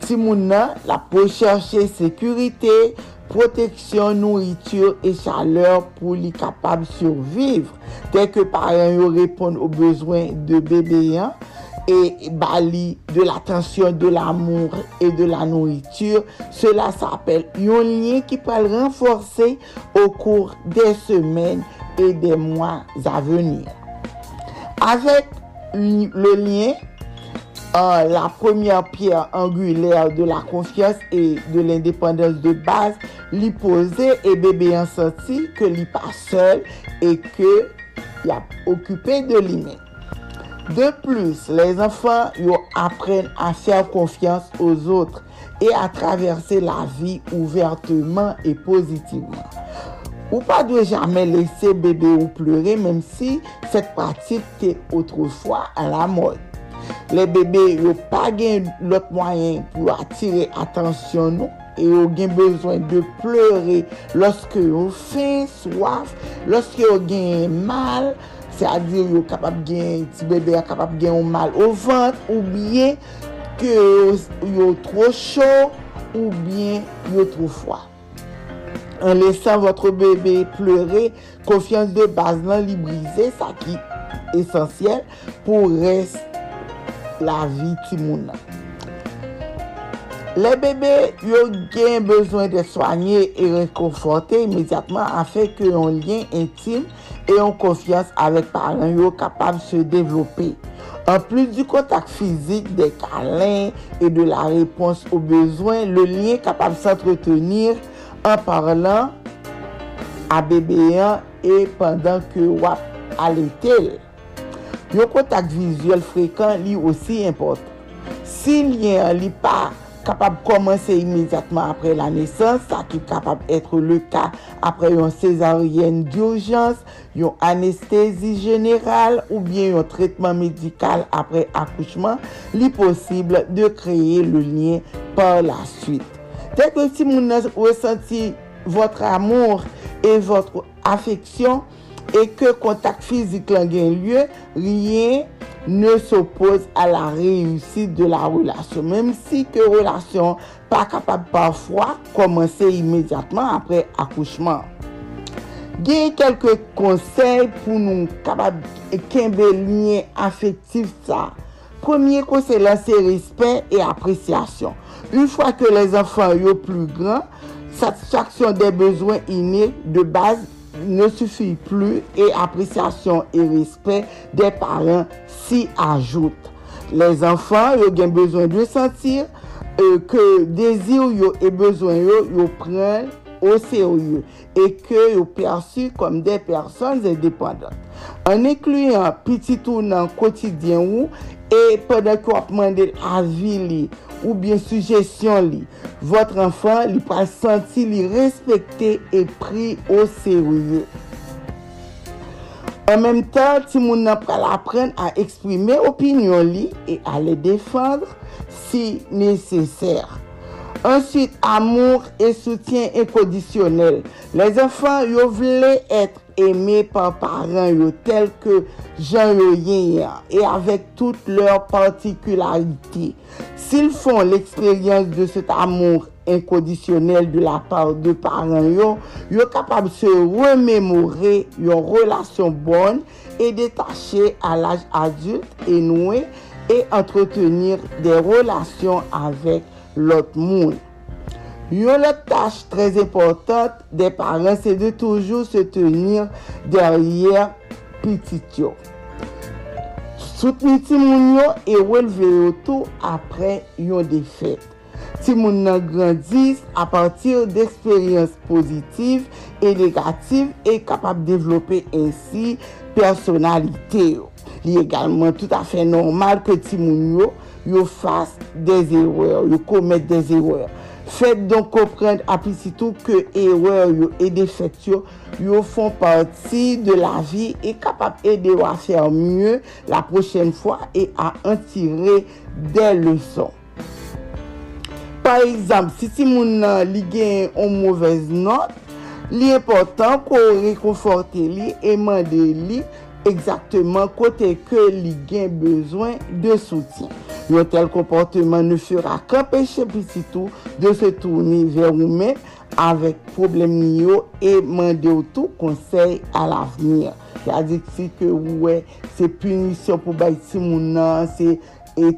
ti moun nan la pou cherche sekurite, proteksyon, nouritur e chaleur pou li kapab surviv. Tel ke paran yo repon ou bezwen de bebeyan e bali de l'atensyon, de l'amour e de la nouritur, cela s'apel yon liyen ki pal renforse au kour de semen e de mwa avenir. Avek le liyen, la première pierre angulaire de la confiance et de l'indépendance de base li pose et bébé en senti que li pas seul et que il a occupé de lui-même. De plus, les enfants apprennent à faire confiance aux autres et à traverser la vie ouvertement et positivement. Ou pas de jamais laisser bébé ou pleurer même si cette pratique était autrefois à la mode. le bebe yo pa gen lot mwayen pou atire atensyon nou. E yo gen bezwen de pleure loske yo fin, swaf, loske yo gen mal. Se a dir yo kapap gen, ti bebe a kapap gen ou mal ou vant ou bien ke yo, yo tro chou ou bien yo tro fwa. En lesan votre bebe pleure, konfians de baz nan li brize, sa ki esensyel pou reste. la vi ti moun nan. Le bebe yo gen bezwen de soanyen e rekonforte imediatman afe ke yon lyen intime e yon konfians avek paran yo kapab se devlope. An plus du kontak fizik, de kalen e de la repons ou bezwen, le lyen kapab se entretenir an parlan a bebe bebeyan e pandan ke wap aletel. Yon kontak vizuel frekant li osi import. Si lyen li pa kapab komanse imediatman apre la nesans, sa ki kapab etre le ka apre yon sezaryen d'urjans, yon anestezi general ou bien yon tretman medikal apre akouchman, li posible de kreye le lyen par la suite. Tek le si moun nan resenti votre amour et votre affeksyon, et que contact physique a lieu, rien ne s'oppose à la réussite de la relation. Même si que relation pas capable parfois commencer immédiatement après accouchement. Gye kelke konsey pou nou kabab kenbe linye afektif sa. Premier konsey lan se respect et apresyasyon. Un fwa ke les anfan yo plu gran, satisfaksyon de bezwen inè de base ne suffit plus et appréciation et respect des parents s'y ajoutent. Les enfants, ils ont besoin de sentir euh, que désir yo et besoin yo, yo prennent au sérieux et que yo perçus comme des personnes indépendantes. En incluant petit tournant quotidien ou E pwede ki wap mande avi li ou bien sujesyon li, votre anfan li pa senti li respekte e pri o serye. An menm tan, ti moun nan pral apren a eksprime opinyon li e a le defandre si neseser. Ensuite, amour et soutien inconditionnel. Les enfants, yo vle etre aimé par parents yo tel que Jean Yoyen et avec toutes leurs particularités. S'ils font l'expérience de cet amour inconditionnel de la part de parents yo, yo capable se remémorer yon relation bonne et détachée à l'âge adulte et nouée et entretenir des relations avec lot moun. Yon lot tache trez importante de paran se de toujou se tenir deryer pitit yo. Soutni ti moun yo e welve yo tou apre yon defet. Ti moun nan grandis a partir d'eksperyans pozitiv e negatif e kapap devlope ensi personalite yo. Li egalman tout afe normal ke ti moun yo yo fase des erwèr, yo komet des erwèr. Fèt don komprende apisitou ke erwèr yo e defet yo, yo fon parti de la vi e kapap ede yo a fèr mye la prochen fwa e a antire de leson. Par exemple, si ti moun nan li gen yon mouvez not, li important ko rekonforte li, e mande li, exactement côté que les gains besoin de soutien. Un tel comportement ne fera qu'empêcher petit tout de se tourner vers eux-mêmes avec problème et demander tout conseil à l'avenir. C'est-à-dire que ouais, c'est punition pour baïti moun c'est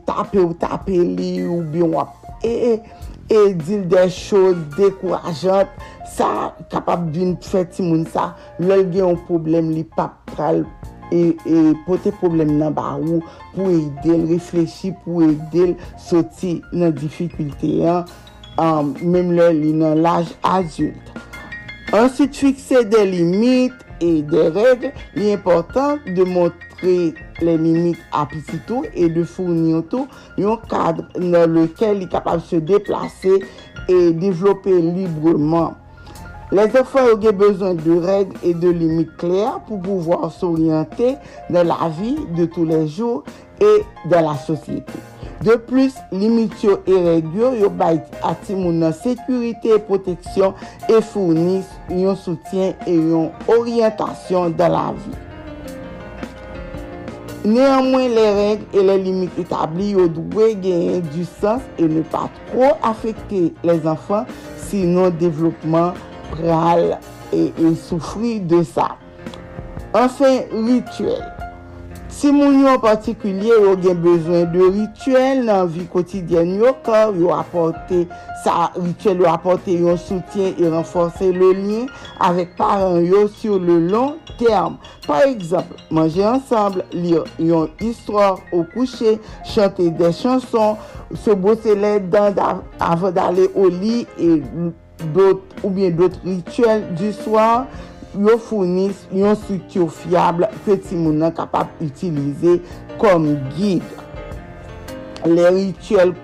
taper ou taper li ou bien et, et dire des choses décourageantes ça capable d'une fête moun ça, l'el un problème li pas pral e, e pote problem nan ba ou pou edel, reflechi pou edel soti nan difikilte an, um, mem lè li nan laj adult. Ansit fikse de limit e de regle, li important de montre le limit apisitou e de fournir tou yon kadre nan lekel li kapab se deplase e devlope libreman. Les enfants ont besoin de règles et de limites claires pour pouvoir s'orienter dans la vie de tous les jours et dans la société. De plus, limite yo e regyo yo bay ati moun nan sekurite e proteksyon e fournis yon soutyen e yon oryantasyon dan la vi. Neanmwen, le reg e le limite etabli yo dwe genyen du sens e ne pa tro afekte les anfan sinon devlopman pral e, e, soufri de sa. Anfen, rituel. Si moun yo patikulye yo gen bezwen de rituel nan vi kotidyen yo kor, yo apote sa rituel yo apote yon soutyen e renforse le lin avek paran yo sur le long term. Par exemple, manje ansamble, li yon histoire ou kouche, chante de chanson, se bose le dan avan dale o li e... ou bien dot rituel du swar, yo founis yon struktur fiable ke ti moun nan kapap utilize kom gid. Le rituel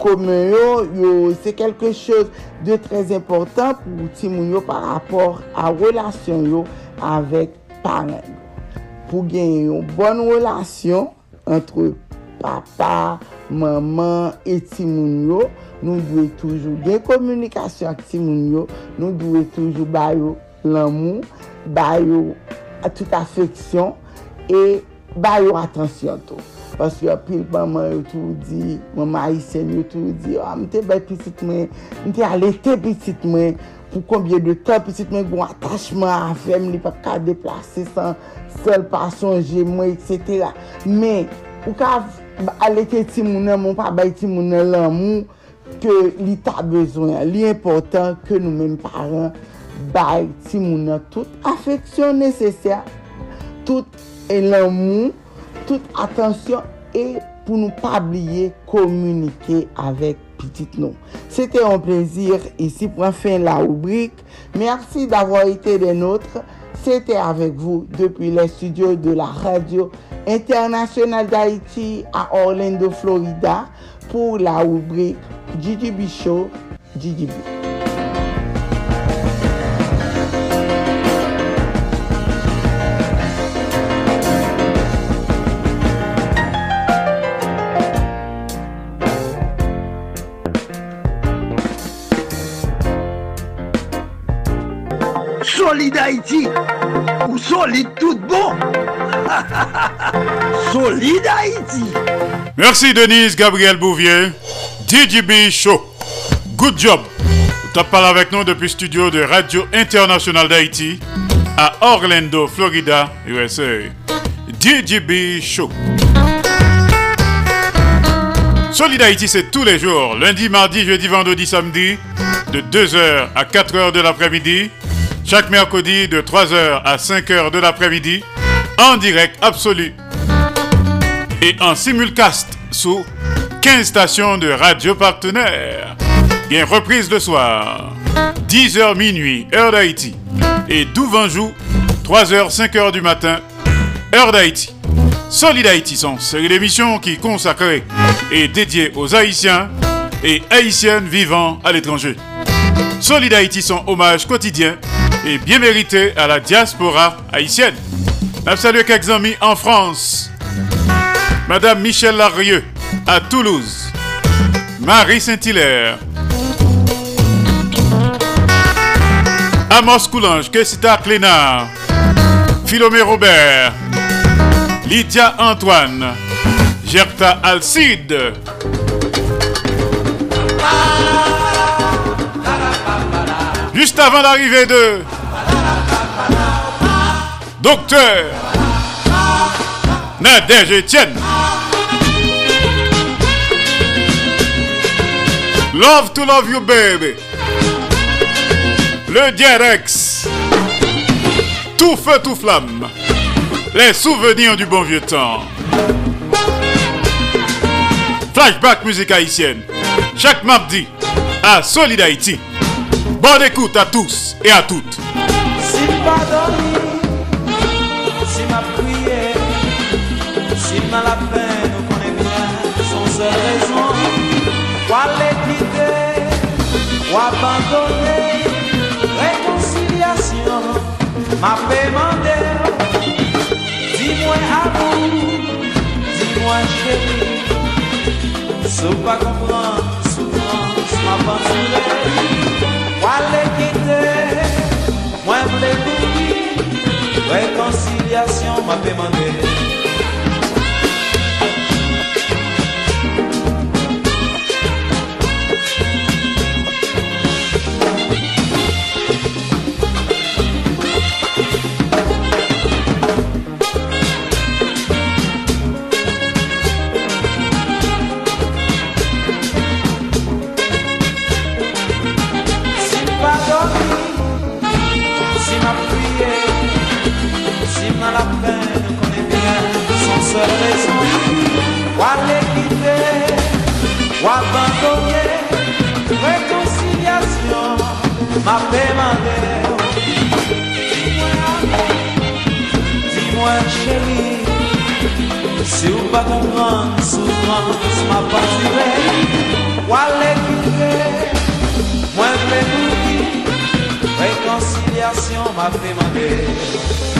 komen yo, yo se kelke chos de trez important pou ti moun yo par rapport a relasyon yo avek panen. Pou gen yon bon relasyon entre papa, maman eti moun yo, nou dwe toujou gen komunikasyon ak ti moun yo, nou dwe toujou bayo l'amou, bayo tout afeksyon, e bayo atensyon tou. Paske apil maman yo tou di, maman Aisyen yo tou di, oh, mte bay pisit mwen, mte alete pisit mwen, pou konbye de tan pisit mwen gwen bon, atachman avèm, li pa ka deplase san sel pa sonje mwen, etc. Men, ou ka alete ti mounen moun, pa bay ti mounen lan moun, ke li ta bezwen. Li important ke nou men paran bay ti mounen tout afeksyon nesesya, tout elan moun, tout atensyon, e pou nou pa bliye komunike avek pitit nou. Sete yon plezir isi pou an fin la oubrik, Mersi d'avor ite de notre Sete avek vou depi le studio de la radio internasyonal d'Haïti a Orlando, Florida, pou la oubrik Gigi Bichot, Gigi Bichot. Solide Haïti ou solide tout bon. solide Haïti. Merci Denise Gabriel Bouvier, DJB Show. Good job. Tu parlé avec nous depuis studio de Radio Internationale d'Haïti à Orlando, Florida, USA. DJB Show. Solid Haïti, c'est tous les jours, lundi, mardi, jeudi, vendredi, samedi, de 2h à 4h de l'après-midi chaque mercredi de 3h à 5h de l'après-midi, en direct absolu et en simulcast sous 15 stations de radio partenaires. Bien reprise le soir, 10h minuit, heure d'Haïti, et Douvanjou, 3h, 5h du matin, heure d'Haïti. Solid Haïti sont série d'émissions qui consacrée et dédiée aux Haïtiens et Haïtiennes vivant à l'étranger. Solid Haïti son hommage quotidien et bien mérité à la diaspora haïtienne. Je salue quelques amis en France. Madame Michel Larieux à Toulouse. Marie Saint-Hilaire. Amos Coulange, Kessita Clénard. Philomé Robert. Lydia Antoine. Gerta Alcide. Juste avant l'arrivée de Docteur Nadège Etienne. Love to love you baby. Le Diarex. Tout feu, tout flamme. Les souvenirs du bon vieux temps. Flashback musique haïtienne. Chaque mardi à Solid Haïti. Bonne écoute à tous et à toutes. Si pas dormi, si m'a prié, si m'a la peine, on connaît bien son seule raison. Ou aller quitter, ou abandonner, réconciliation, m'a demandé. Dis-moi amour, dis-moi chérie, si pas comprendre, Mwen ple kouki, rekonsilyasyon mwen pe mande. Se ou pa kompran, soufrans ma patire Wale kite, mwen pe kouki Rekonsilyasyon ma fe mande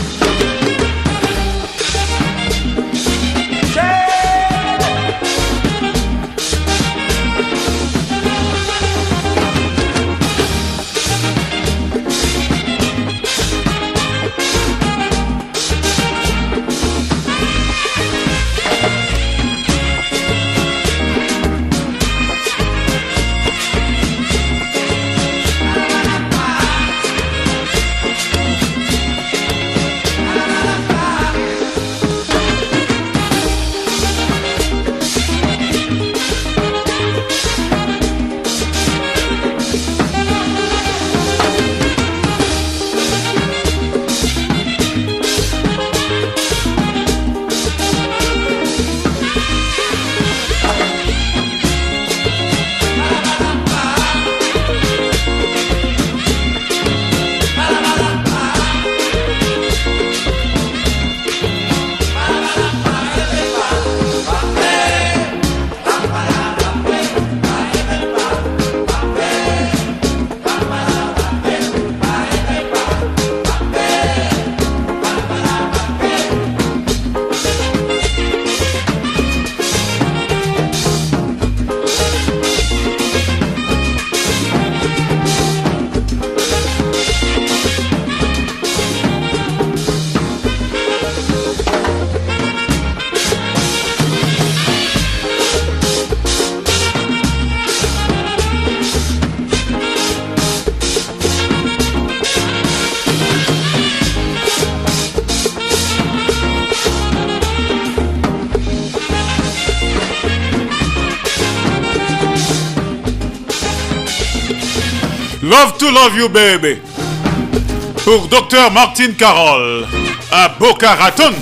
Love to love you baby. Pour Dr Martin Carroll à Boca Raton.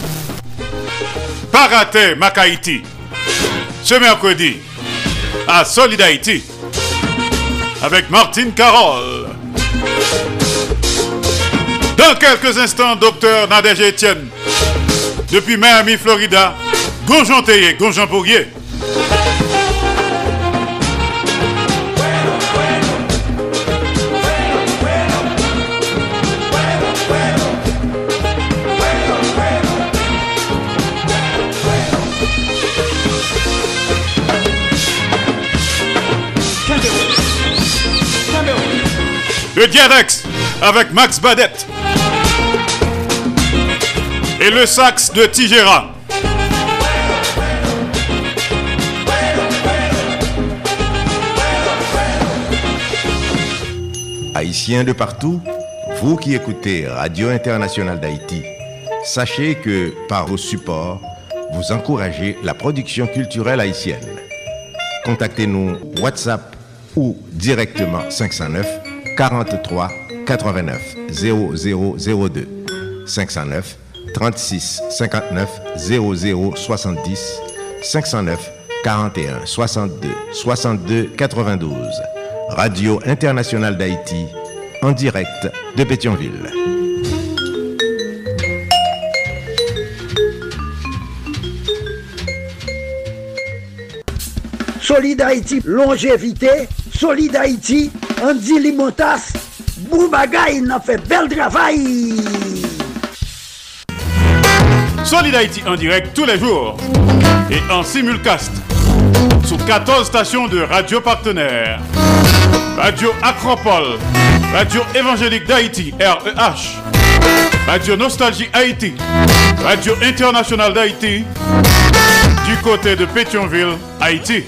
Pas raté Makaiti. Ce mercredi à Solid Haïti avec Martin Carroll. Dans quelques instants, docteur Nadège Etienne. Depuis Miami, Florida, Gonjon Théier, Gonjon. Avec Max Badette. Et le sax de Tigera. Haïtiens de partout, vous qui écoutez Radio Internationale d'Haïti, sachez que par vos supports, vous encouragez la production culturelle haïtienne. Contactez-nous WhatsApp ou directement 509 43 89 0002 509 36 59 00 70 509 41 62 62 92 Radio Internationale d'Haïti en direct de Pétionville. Solid Haïti, longévité. Solid Haïti, Andy Limotas. Boubagaï, n'a fait bel travail. Solid Haïti en direct tous les jours et en simulcast sur 14 stations de radio partenaires. Radio Acropole, Radio Évangélique d'Haïti, REH, Radio Nostalgie Haïti, Radio Internationale d'Haïti, du côté de Pétionville, Haïti.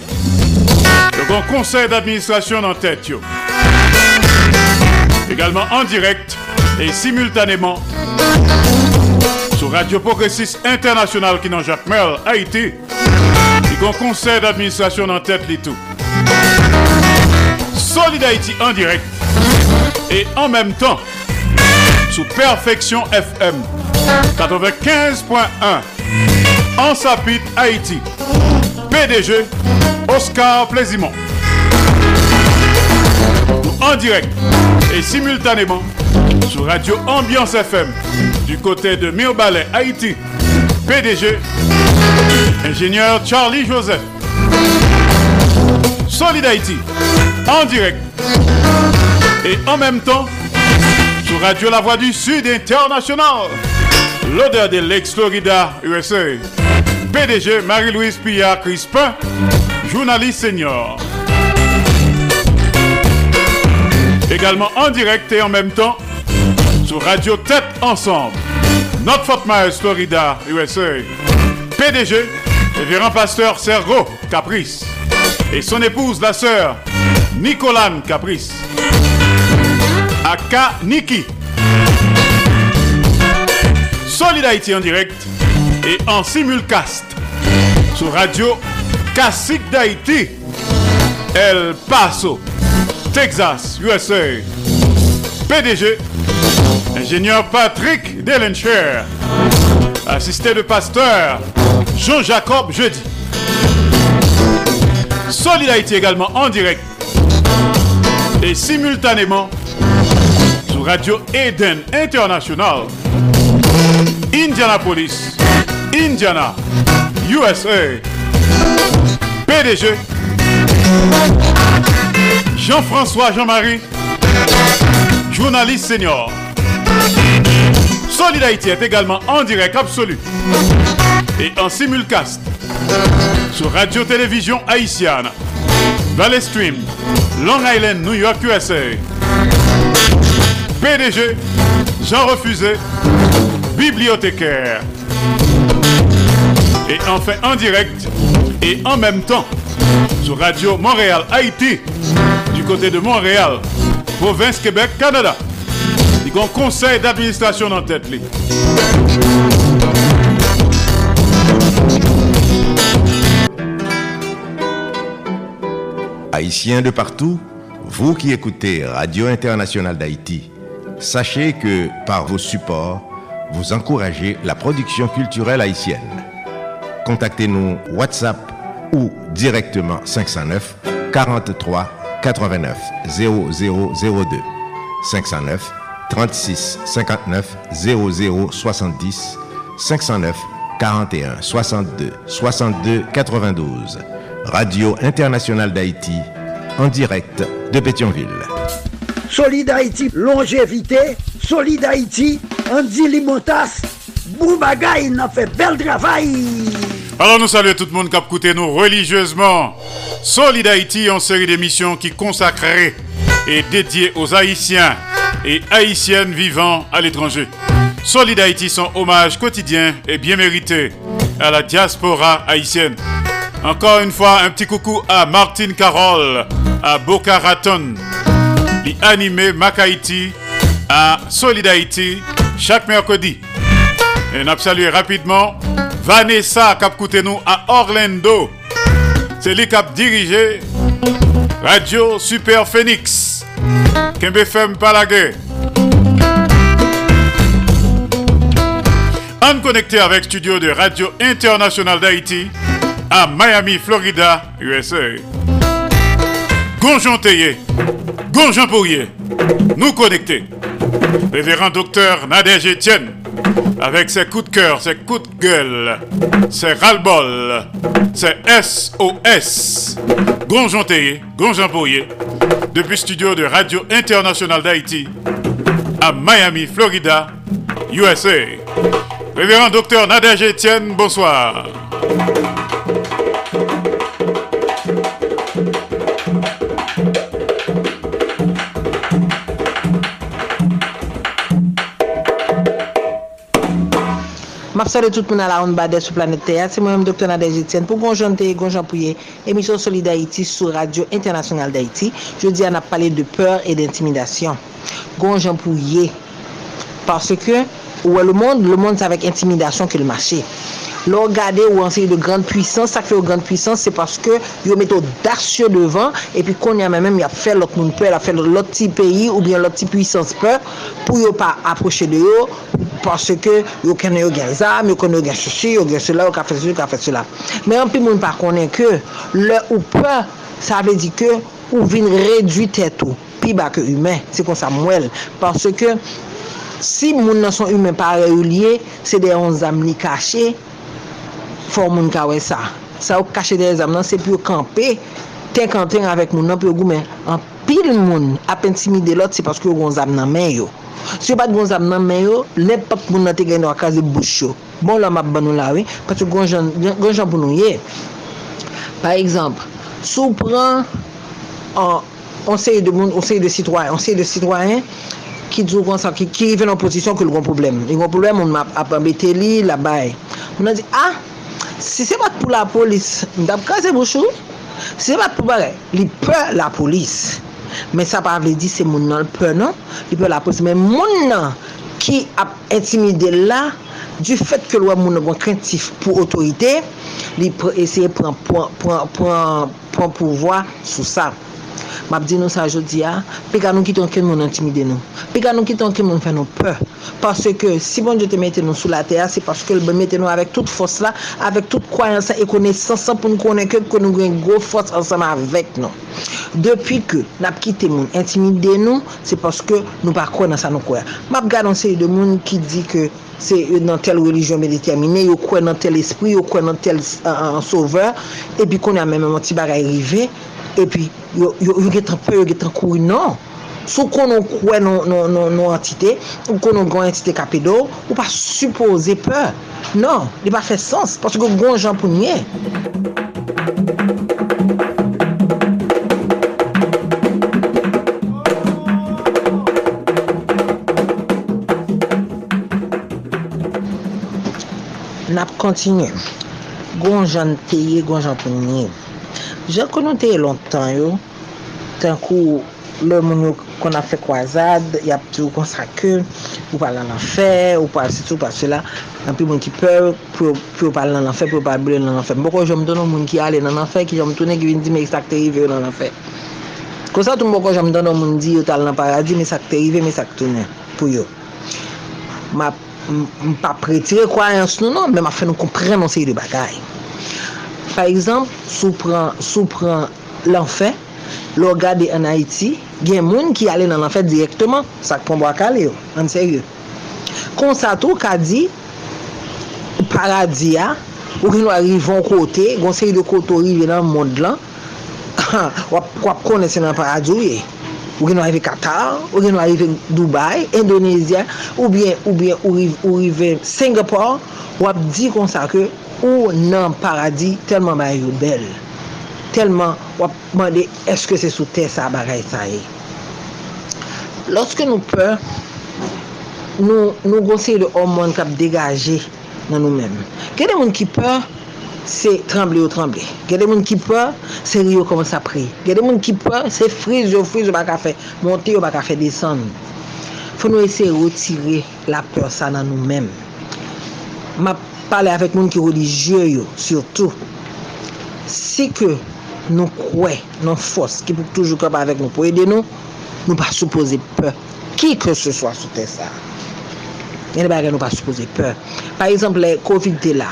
Le grand conseil d'administration en tête. Également en direct et simultanément sur Radio Progressiste International qui dans Jacques Merle, Haïti. Le grand conseil d'administration en tête les tout. Solid Haïti en direct et en même temps sous Perfection FM 95.1 en Sapit Haïti. PDG Oscar Plaisimont. En direct et simultanément sur Radio Ambiance FM du côté de Mirbalet Haïti. PDG ingénieur Charlie Joseph. Solid Haïti en direct et en même temps sur Radio La Voix du Sud International. L'odeur de l'ex-Florida USA. PDG Marie-Louise Pillard Crispin, journaliste senior. Également en direct et en même temps sur Radio Tête Ensemble. Notre Fort Myers, Florida, USA. PDG, révérend pasteur Sergo Caprice. Et son épouse, la sœur Nicolane Caprice. Aka Niki. Solid Haïti en direct et en simulcast sur Radio Classique d'Haïti. El Paso, Texas, USA. PDG, ingénieur Patrick Delencher. Assisté de pasteur Jean-Jacob Jeudi. Solid Haïti également en direct et simultanément sur Radio Eden International. Indianapolis, Indiana, USA. PDG Jean-François Jean-Marie, journaliste senior. Solid Haïti est également en direct absolu et en simulcast sur Radio-Télévision Haïtienne, Valley Stream, Long Island, New York, USA. PDG Jean Refusé, bibliothécaire. Et enfin en direct et en même temps sur Radio Montréal Haïti du côté de Montréal, province Québec, Canada. Il y a un conseil d'administration en tête. Haïtiens de partout, vous qui écoutez Radio Internationale d'Haïti, sachez que par vos supports, vous encouragez la production culturelle haïtienne. Contactez-nous WhatsApp ou directement 509 43 89 0002 509 36 59 00 70 509 41 62 62 92 Radio Internationale d'Haïti en direct de Pétionville. Solid Haïti, longévité. Solid Haïti, Andy Limotas. Boubagaï, n'a fait bel travail. Alors nous saluons tout le monde qui a écouté nous religieusement. Solid Haïti en série d'émissions qui consacrée et dédiée aux Haïtiens et Haïtiennes vivant à l'étranger. Solid Haïti, son hommage quotidien et bien mérité à la diaspora haïtienne. Encore une fois, un petit coucou à Martine Carole, à Boca Raton, qui anime Mac à Solid chaque mercredi. Et nous rapidement Vanessa qui a nous à Orlando. C'est lui qui a dirigé Radio Super Phoenix. Kembe FM Palagé. En connecté avec studio de Radio Internationale d'Haïti à Miami, Florida, USA. Gonjon Théier, Gonjon Pourrier, nous connecter. Révérend docteur Nadège Etienne, avec ses coups de cœur, ses coups de gueule, ses ras-le-bol, ses SOS. Gonjon Pourrier, depuis studio de Radio Internationale d'Haïti à Miami, Florida, USA. Révérend docteur Nadège Etienne, bonsoir. Salut tout moun ala on badè sou planet Terre. Se mwen mwen Dr. Nadej Etienne pou Gonjon Teye, Gonjon Pouye, emisyon Solid Haïti sou Radio Internationale d'Haïti. Je di an ap pale de peur et d'intimidasyon. Gonjon Pouye. Parce que, ou le monde, le monde s'avek intimidasyon ke l'maché. Lò gade ou anseye de grande puissance, sa kre ou grande puissance, se paske yo meto darsye devan, epi kon yaman men, ya fè lòt moun pè, la fè lòt ti peyi, ou bien lòt ti puissance pè, pou yo pa aproche de yo, parce que yo kene yo gen zam, yo kene yo gen chichi, yo gen sela, yo ka fe sou, yo ka fe sela. Men an pi moun pa konen ke, le ou pe, sa ve di ke ou vin redwi tetou, pi ba ke humen, se kon sa mwel. Parce que si moun nan son humen pa liye, se de yon zam li kache, fò moun kawe sa. Sa ou kache de yon zam nan, se pi yo kampe, ten kanten avèk moun nan, pi yo goumen. an pil moun ap intimide lot, se paske yo gon zam nan men yo. Si yo pat goun zam nan men yo, ne pap moun nan te gen nou akaze bouch yo. Bon la map ban nou la we, pati goun jan, pou nou ye. Par exemple, sou pran an, seye de moun, an seye de sitwayen, an seye de sitwayen, ki djou kon sa, ki rive nan posisyon ke l kon problem. L kon problem, moun ap, ap ambete li, la bay. Moun an di, ah, si se bat pou la polis, mdap kaze bouch yo, si se bat pou bare, li pe la polis. Men sa pa avle di se moun nan pe nan, li pe la pose. Men moun nan ki ap intimide la, du fet ke lwa moun nan gwen krentif pou otorite, li pre, eseye pran pouvoi sou sa. map di nou sa jodi ya, pe ka nou kiton ken moun intimide nou. Pe ka nou kiton ken moun fè nou pe. Parce ke si bon je te mette nou sou la teya, se pase ke l be bon mette nou avèk tout fos la, avèk tout kwayansan e kone sansan pou nou konen ke kon nou gen gwo fos ansan avèk nou. Depi ke nap kite moun intimide nou, se paske nou pa kwen ansan nou kwayan. Map gade anseye de moun ki di ke se yon nan tel religion medetermine, yon kwen nan tel espri, yon kwen nan tel uh, uh, sauveur, epi konen mè ti bagay rive, epi yo, yo, yo getan pe, yo getan kouri, nan. Sou konon kwen non, non, non, non entite, ou konon gwen entite kapedo, ou pa suppose pe. Non, nan, li pa fe sens, paske gwen jan pou nye. Nap kontinye. Gon jan teye, gon jan pou nye. Jan konon teye lontan yo, tankou lè moun yo kon a fe kwa zad, yap tou kon sa ke, ou pal nan anfer, ou pal sitou, pal sela, anpi moun ki pe, pou pal nan anfer, pou pal bre nan anfer. Mboko jom donon moun ki ale nan anfer, ki jom toune ki vin di me sak te rive yo nan anfer. Kosa tou mboko jom donon moun di yo tal nan paradis, me sak te rive, me sak toune pou yo. Ma, m pa pretire kwayans nou nan, men ma fe nou kompren non se yi de bagay. Par exemple, sou pran, sou pran l'anfe, lor gade en Haiti, gen moun ki ale nan l'enfer direktman, sak pon bo akale yo, an seryo. Konsato ka di, paradia, ou ki nou arrivon kote, gonseri de koto rive nan moun lan, wap, wap konen se nan paradyo ye. Ou gen nou arrive Qatar, ou gen nou arrive Dubai, Indonesia, ou bien, ou bien, ou rive, ou rive Singapore, wap di kon sa ke, ou nan paradis telman ba yo bel. Telman wap mande eske se sou te sa bagay sa e. Lorske nou pe, nou, nou gonsey de hormon kap degaje nan nou men. Kede moun ki pe, se tremble ou tremble. Kede moun ki pe, se rio koman sa pri. Kede moun ki pe, se friz yo friz yo baka fe. Monte yo baka fe desan. Fon nou ese retire la pe sa nan nou men. Map pale avèk moun ki religye yo, surtout, si ke nou kwe, nou fos, ki pou toujou kap avèk nou pou ede nou, nou pa suppose pe, ki ke se swa sou te sa. Yon e bagay nou pa suppose pe. Par exemple, le COVID te la,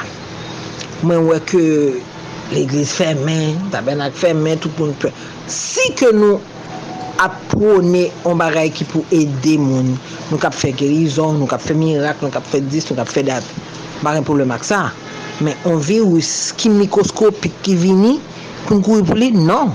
mwen wè ke l'eglise fè men, tabenak fè men, tout moun pe. Si ke nou aprone on bagay ki pou ede moun, nou kap fè gerizon, nou kap fè mirak, nou kap fè dis, nou kap fè dat. Bagen problem ak sa. Men, an virus ki mikroskopik ki vini, pou nou mkou pou li, non.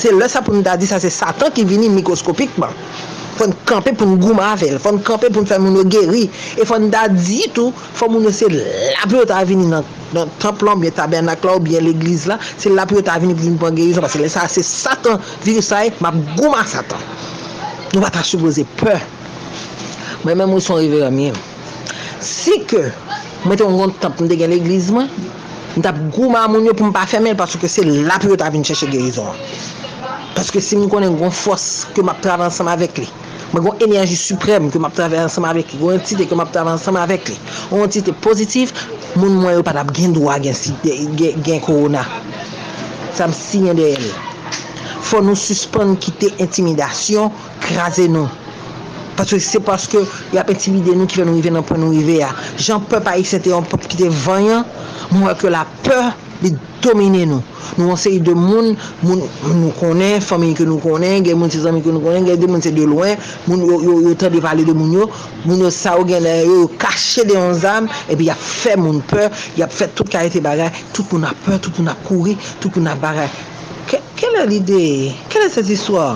Se lè sa pou nou da di sa, se satan ki vini mikroskopikman. Bon. Fon kampe pou nou goum avel, fon kampe pou nou fè moun nou geri, e fon da di tou, fon moun nou se la pou yo ta vini nan, nan templon, biye tabernak la, ou biye l'eglise la, se la pou yo ta vini pou nou pon geri, se lè sa se satan, virus sa e, map goum a satan. Nou va ta souboze pe. Mwen mè moun son rive ramye. Si ke, Mwen te yon gont tap mwen te gen l'egliz mwen, mwen tap gouman moun yo pou mwen pa femel paske se la pou yo ta vin chèche gerizon. Paske si mwen konen yon fos ke mwen ap prave ansama avèk li, mwen yon enerji suprèm ke mwen ap prave ansama avèk li, yon entite ke mwen ap prave ansama avèk li, yon entite pozitif, moun mwen yo pat ap gen dwa gen, gen, gen, gen korona. Sa m sinye de el. Fò nou suspon kite intimidasyon, krasen nou. Patwe se paske y ap intimide nou ki fè nou rive nan pon nou rive ya. Jan pep a y se te yon pep ki te vanyan, mwen ke la pep li domine nou. Nou anseye de moun, moun nou konen, fami ke nou konen, gen moun se zami ke nou konen, gen de moun se de loin, moun yo, yo, yo tan de pale de moun yo, moun yo sa ou gen euh, yo, yo kache de yon zam, epi yap fe moun pe, yap fe tout karete bagay, tout moun ap pe, tout moun ap kouri, tout moun ap bagay. Ke, Kele l'ide? Kele set iswa?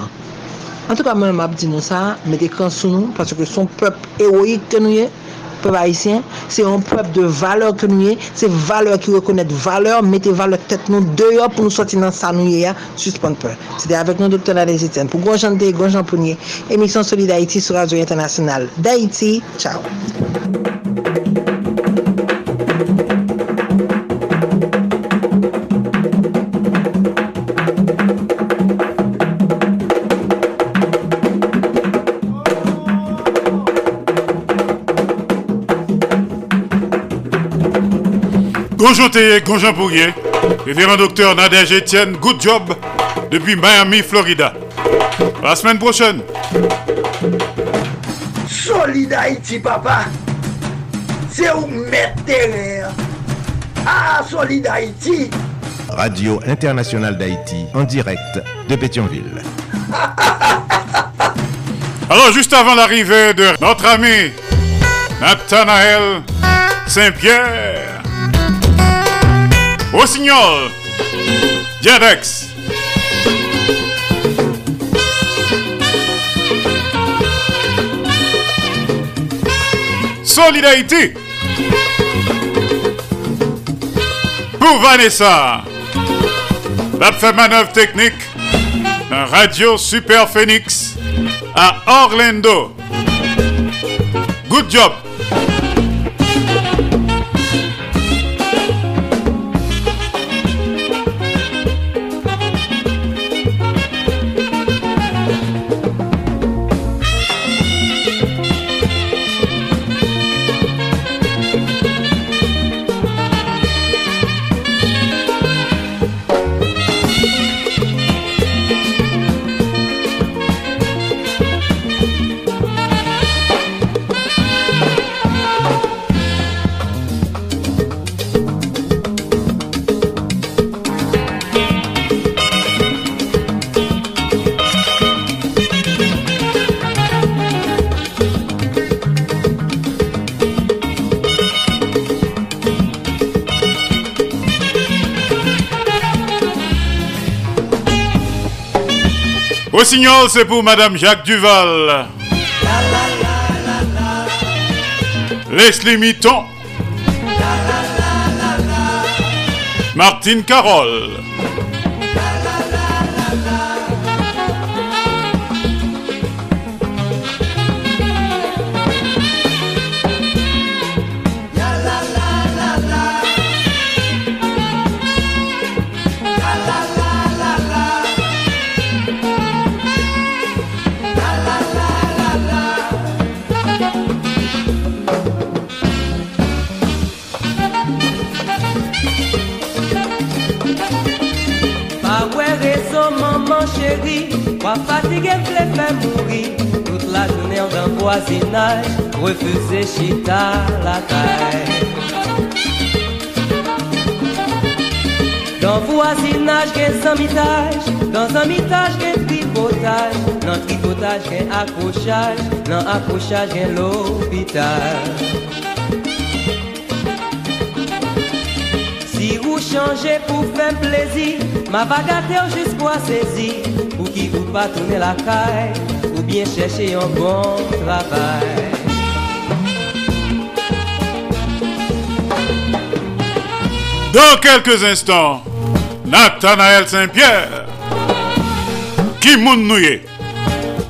An tou ka mwen mab di nou sa, mette kran sou nou, paske son pep eroik ke nou ye, pep haisyen, se yon pep de valeur ke nou ye, se valeur ki rekonet valeur, mette valeur tet nou deyo pou nou soti nan sa nou ye ya, suspon pep. Se de avek nou doktor Nadej Etienne, pou Gonjan Dey, Gonjan Pounier, emisyon Soli d'Haïti sou Radio Internasyonal. D'Haïti, tchao. Bonjour Théé, bonjour Pourrier, révérend docteur Nadège Etienne, good job depuis Miami, Florida. À la semaine prochaine. Solid Haïti, papa. C'est où mettre terrain. Ah, Solid Haïti. Radio Internationale d'Haïti, en direct de Pétionville. Alors, juste avant l'arrivée de notre ami Nathanaël Saint-Pierre, Rossignol, Diadex. Solidarité. Pour Vanessa. Fait manœuvre technique Radio Super Phoenix à Orlando. Good job. C'est pour Madame Jacques Duval. Leslie Mitton. Martine Carole. Voisinage, refuser chita la caille. Dans voisinage, qu'est un dans un mitage, qu'est tripotage, dans tripotage, qu'est accrochage, dans accrochage, qu'est l'hôpital. Si vous changez pour faire plaisir, ma bagatelle jusqu'à saisir, pour qui vous pas tourner la caille, Dans quelques instants, Nathanaël Saint-Pierre, qui nouye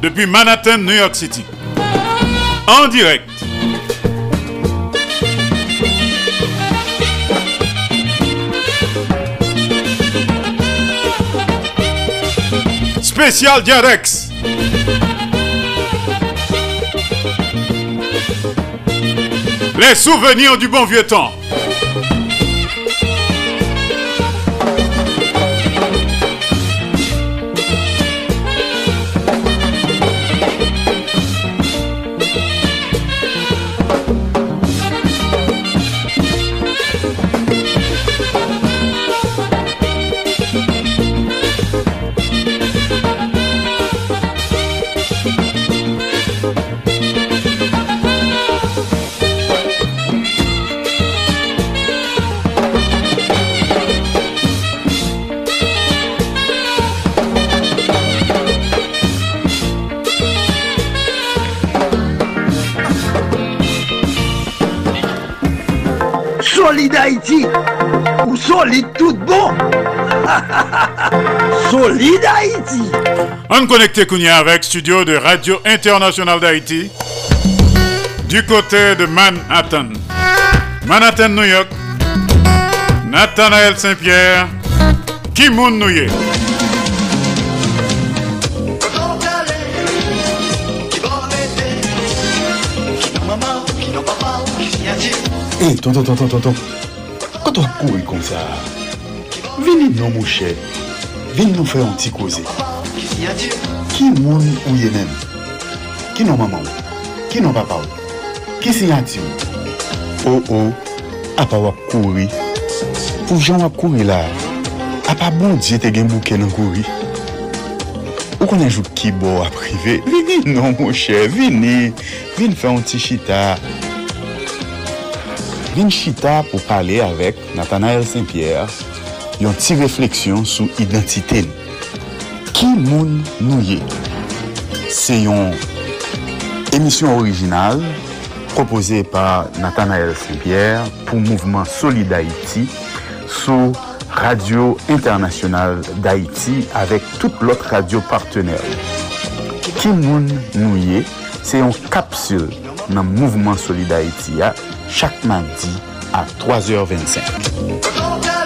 depuis Manhattan, New York City, en direct. Spécial Diarex. Les souvenirs du bon vieux temps. Solide tout bon Solide Haïti On connecté Kounia avec studio de Radio Internationale d'Haïti du côté de Manhattan. Manhattan, New York. Nathanaël Saint-Pierre. Kimoun Nouye. Hey, tonton, tonton, tonton. kouri kon sa. Vini nou mouche, vini nou fè yon ti koze. Ki moun ou ye men? Ki nou maman ou? Ki nou papa ou? Ki sinyati ou? Ou oh ou, oh, apa wap kouri. Pou jan wap kouri la, apa bon diye te gen bouke nan kouri. Ou konen jou ki bo aprive, vini nou mouche, vini, vini fè yon ti chita. vin chita pou pale avek Nathanael Saint-Pierre yon ti refleksyon sou identite nou. Ki moun nou ye? Se yon emisyon orijinal propose pa Nathanael Saint-Pierre pou Mouvement Solid Haïti sou Radio Internationale d'Haïti avek tout lot radio partenèl. Ki moun nou ye? Se yon kapsul nan Mouvement Solid Haïti ya chaque mardi à 3h25.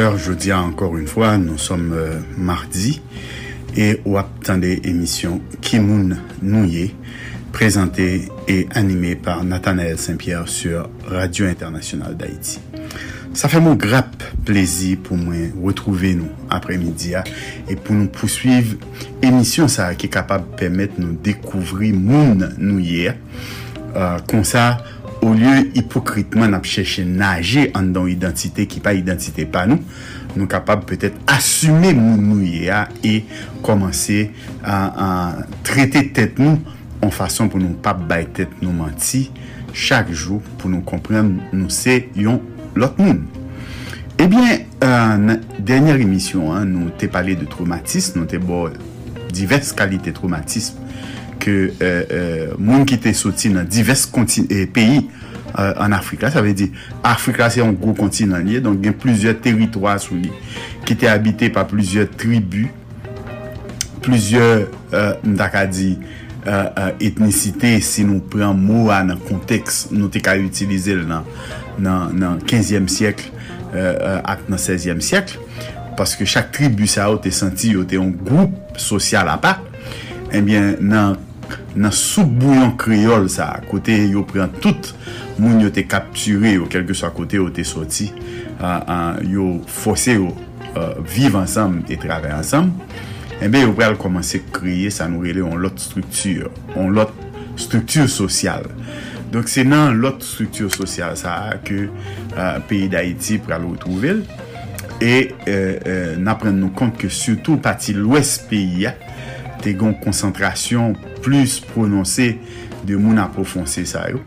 Auditeurs, je dis encore une fois, nous sommes euh, mardi et ou attendez émission Kimoun Nouye, présentée et animée par Nathanaël Saint-Pierre sur Radio Internationale d'Haïti. Ça fait mon grappe plaisir pour moi retrouver nous après-midi hein, et pour nous poursuivre émission ça qui est capable de permettre de nous découvrir moun nouye euh, comme ça ou lye hipokritman ap chèche nage an don identite ki pa identite pa nou, nou kapab peut-et asume moun nou ye a e komanse a trete tèt nou an fason pou nou pap bay tèt nou manti chak jou pou nou kompren nou se yon lot moun. Ebyen, euh, nan denyer emisyon, nou te pale de traumatisme, nou te bo divers kalite traumatisme ke euh, moun ki te soti nan divers eh, peyi euh, an Afrika. Sa ve di, Afrika se yon gro kontinan liye, donk gen plizye teritwa sou li, ki te habite pa plizye tribu, plizye, eh, mdaka di, etnisite, si nou pren mou an konteks, nou te ka utilize nan, nan, nan 15e siyekl ak nan 16e siyekl, paske chak tribu sa ou te senti yo te yon group sosyal apak, ebyen nan nan soub bouyon kriol sa, kote yo pren tout moun yo te kapture yo, kelke sa kote yo te soti, yo fose yo vive ansam e trave ansam, enbe yo pral komanse kriye sa nou rele yon lot struktur, yon lot struktur sosyal. Donk se nan lot struktur sosyal sa ke uh, peyi d'Haïti pral wotrouvel, e euh, euh, nan pren nou kont ke surtout pati l'ouest peyi ya, te gon konsentrasyon plus prononse de moun aprofonse sa yo.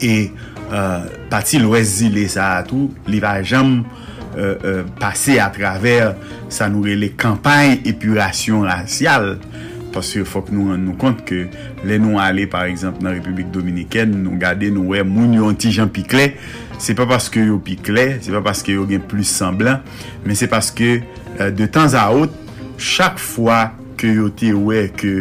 E uh, pati lwes zile sa atou, li va jam uh, uh, pase a traver sa nou rele kampany epurasyon rasyal. Paske fok nou an nou kont ke le nou ale par exemple nan Republik Dominiken, nou gade nou we moun yon ti jan pikle, se pa paske yo pikle, se pa paske yo gen plus semblan, men se paske euh, de tan za out, chak fwa ke yo te we ke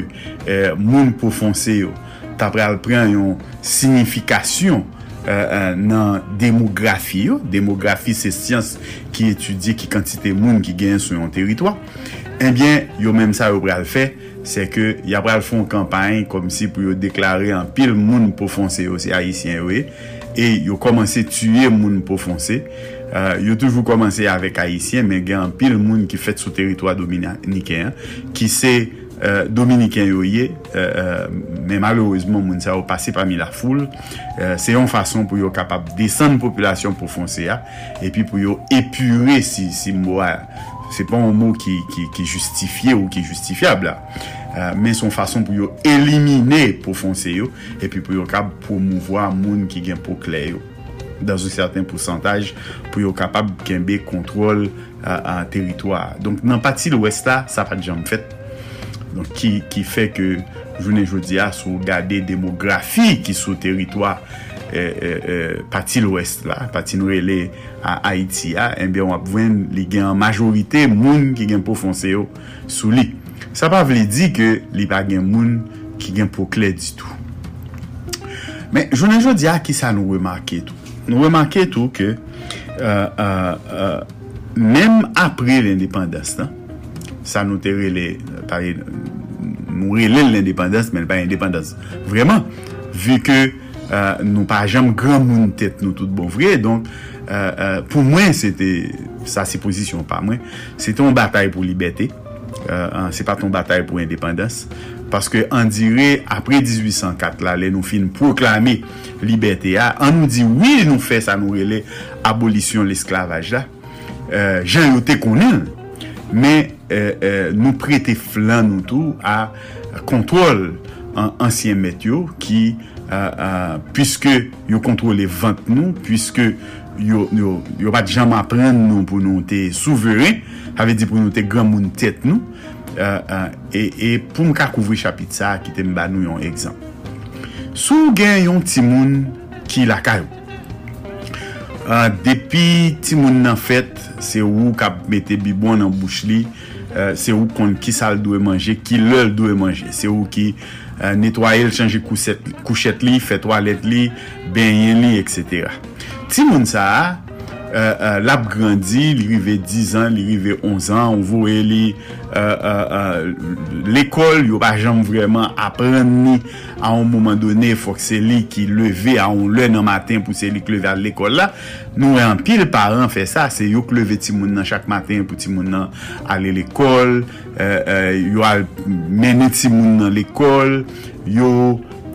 eh, moun pou fonse yo tapre al pren yon signifikasyon euh, nan demografi yo. Demografi se siyans ki etudye ki kantite moun ki gen sou yon teritwa. Eh Enbyen, yo menm sa yo pral fe, se ke ya pral fon kampany kom si pou yo deklare an pil moun pou fonse yo se Haitien yo e, e yo komanse tuye moun pou fonse yo. Euh, yo toujou komanse avèk Haitien, men gen an pil moun ki fèt sou teritwa Dominiken, ki se euh, Dominiken yo ye, euh, euh, men malouzman moun sa yo pase pa mi la foul, euh, se yon fason pou yo kapap desan populasyon pou fonse ya, epi pou yo epure si, si mwa, se pa an mou ki, ki, ki justifiye ou ki justifiable la, Uh, men son fason pou yo elimine pou fonse yo epi pou yo kap pou mouvwa moun ki gen pou kle yo. dan sou certain pourcentaj pou yo kapab kenbe kontrol an teritwa. Donk nan pati l'Ouest la, sa pat jam fet. Donk ki, ki fe ke jounen jodi a sou gade demografi ki sou teritwa eh, eh, pati l'Ouest la, pati nou ele a Haiti a, enbe wap vwen li gen an majorite moun ki gen pou fonse yo sou li. Sa pa vle di ke li pa gen moun ki gen pou kle di tou. Ah, Men jounen jodi a ki sa nou remarke tou. nou remarke tou ke euh, euh, euh, mèm apre l'indépendance tan, sa nou te rele pari nou rele l'indépendance men pa indépendance. Vreman, vu ke euh, nou pa jam gran moun tèt nou tout bon vre, donk euh, euh, pou mwen sa se posisyon pa mwen, se ton batay pou liberté, se pa ton batay pou indépendance, Paske an dire apre 1804 la le nou fin proklame liberté a, an nou di oui nou fè sa nou rele abolisyon l'esklavaj la, euh, jan yote konen, men euh, euh, nou prete flan nou tou a kontrol an ansyen met yo ki, pwiske yo kontrole vant nou, pwiske yo, yo, yo pat jam apren nou pou nou te souveren, ave di pou nou te gran moun tèt nou, e pou m ka kouvri chapit sa ki te m banou yon ekzamp. Sou gen yon timoun ki lakay ou. Uh, depi timoun nan fèt, se ou kap mette bibon nan bouch li, uh, se ou kon ki sal dwe manje, ki lèl dwe manje. Se ou ki uh, netwaye l chanje kouchet li, fè toalet li, benyen li, etc. Timoun sa a, Euh, euh, lap grandi, li rive 10 an, li rive 11 an, ou vou e li euh, euh, euh l'ekol, yo pa jam vreman apren ni. A un mouman donen fok se li ki leve a un lè nan matin pou se li kleve a l'ekol la, nou an pil paran fe sa, se yo kleve ti moun nan chak matin pou ti moun nan ale l'ekol, euh, yo al mene ti moun nan l'ekol, yo...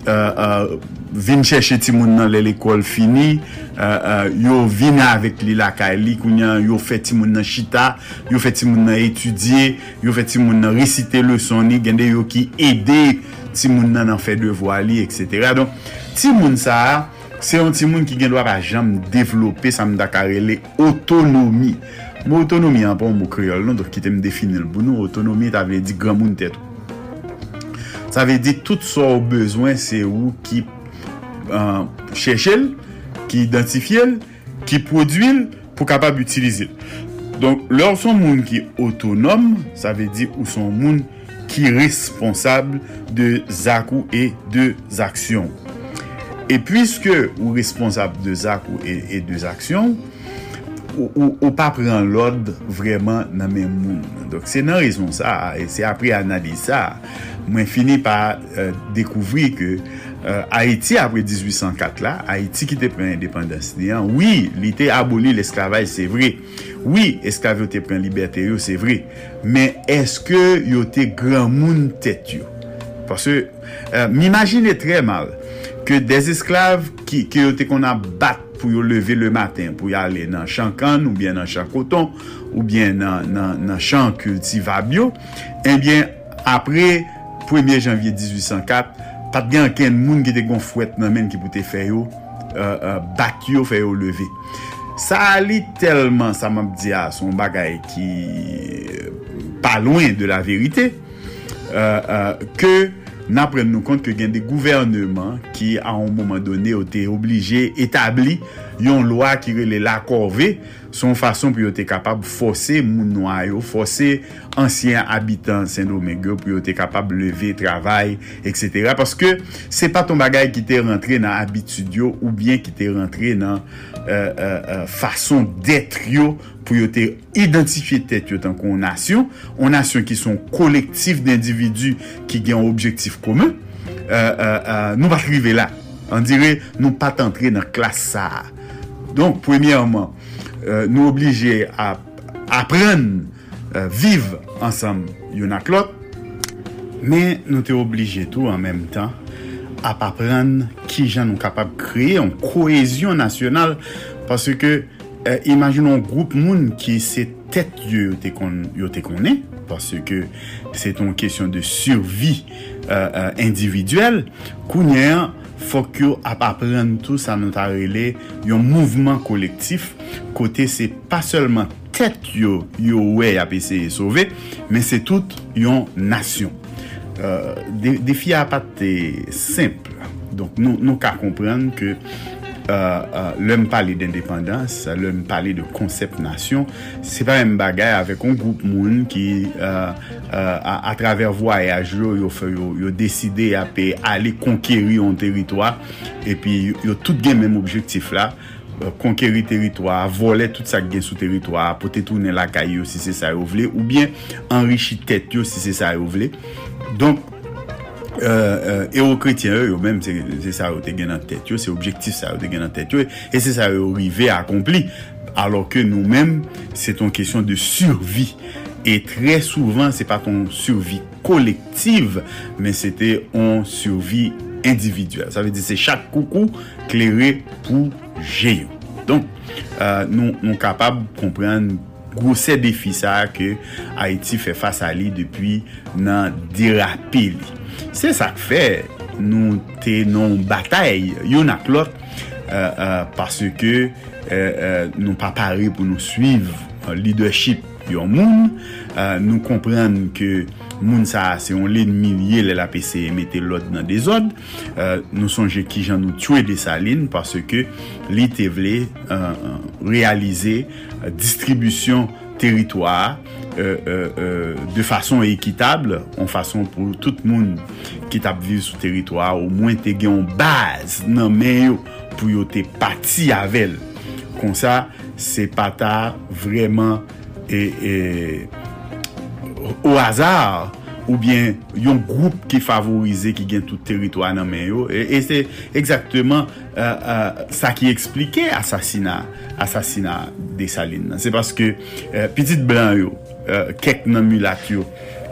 Uh, uh, vin chèche ti moun nan lè l'ekol fini, uh, uh, yo vin avèk li lakay li, kounyan yo fè ti moun nan chita, yo fè ti moun nan etudye, yo fè ti moun nan resite le soni, gende yo ki edè ti moun nan an fè devwa li, etc. Don, ti moun sa se yon ti moun ki gen dwa pa jam devlopè sa mda karele otonomi. Mou otonomi an pa mou kriol, non do ki te m definil. bounou, otonomi ta vle di gran moun tèt. Sa ve di tout sa ou bezwen se ou ki uh, chèche ki identifiye ki prodwil pou kapab utilize l. Donk, lor son moun ki otonom, sa ve di ou son moun ki responsable de zakou e de zaksyon. E pwiske ou responsable de zakou e de zaksyon, ou, ou, ou pa pren lod vreman nan men moun. Donk, se nan rezon sa, e se apri analize sa, mwen fini pa euh, dekouvri ke euh, Haiti apre 1804 la, Haiti ki te pren independens li an, oui, li te aboli l'esklavaj, se vre, oui, esklavaj yo te pren liberté yo, se vre, men eske yo te gran moun tet yo? Parce, euh, m'imagine tre mal, ke des esklav ki, ki yo te kon a bat pou yo leve le matin, pou yo ale nan chan kan, ou bien nan chan koton, ou bien nan, nan, nan chan kultivabyo, enbyen eh apre 1er janvye 1804, pat gen ken moun ki te gon fwet nan men ki pou te fè yo, uh, uh, bak yo fè yo leve. Sa li telman, sa mab diya, son bagay ki euh, pa loin de la verite, uh, ke nan pren nou kont ke gen de gouvernement ki an mouman donè ou te oblige etabli yon lwa ki rele la korve, son fason pou yo te kapab fose moun noyo, fose ansyen abitan Saint-Domingue pou yo te kapab leve, travay, etc. Paske se pa ton bagay ki te rentre nan abitudyo ou bien ki te rentre nan euh, euh, euh fason detre pou yo te identifiye tet yo tan kon nasyon, on nasyon ki son kolektif d'individu ki gen objektif koumen, euh, euh, euh, nou pa rive la. An dire, nou pa tentre nan klas sa. Donk, premièman, euh, nou oblige apren euh, vive ansam yon ak lot, men nou te oblige tou an menm tan ap apren ki jan nou kapab kreye an koezyon nasyonal parce ke euh, imaginon group moun ki se tet yo te konen parce ke se ton kesyon de survi euh, euh, individuel kounyen fok yo ap apren tou sa nou ta rele yon mouvman kolektif kote se pa selman tet yo yo wey ap eseye sove men se tout yon nasyon. Euh, defi de ap ate simple. Donk nou, nou ka kompren ke Euh, euh, lèm pale d'indépendans, lèm pale de konsept nasyon, se pa m bagay avèk an goup moun ki uh, a, euh, traver voyaj yo yo, yo, yo deside apè ale konkeri yon teritwa epi yo tout gen menm objektif la konkeri teritwa, vole tout sa gen sou teritwa, pote toune la kay yo si se sa yo vle, ou bien enrichi tet yo si se sa yo vle. Donk Ero kretien yo, yo menm se sa yo te gen nan tet yo, se objektif sa yo te gen nan tet yo, e se sa yo rive akompli. Alors ke nou menm, se ton kesyon de survi. E tre souvan, se pa ton survi kolektiv, men se te on survi individuel. Sa ve di se chak koukou kleri pou jeyo. Don, euh, nou, nou kapab komprende gousè defi sa ke Haiti fe fasa li depi nan derapi li. Se sa fe, nou tenon batay yon ak lot euh, euh, parce ke euh, euh nou pa pare pou nou suiv euh, leadership yon moun, euh, nou komprenn ke moun sa se yon lenmi milye le la PC mette lot nan de dezod, nou sonje ki jan nou tue de sa len parce ke li te vle realize distribusyon teritwa euh, euh, euh, de fason ekitable, an fason pou tout moun ki tap vive sou teritwa, ou mwen te gen yon baz nan men yo pou yo te pati avel. Kon sa, se pata vreman e, e, o azar ou bien yon group ki favorize ki gen tout teritwa nan men yo. E, e se ekzakteman uh, uh, sa ki eksplike asasina asasina de Saline se paske uh, pitit blan yo euh, kek nan mulat yo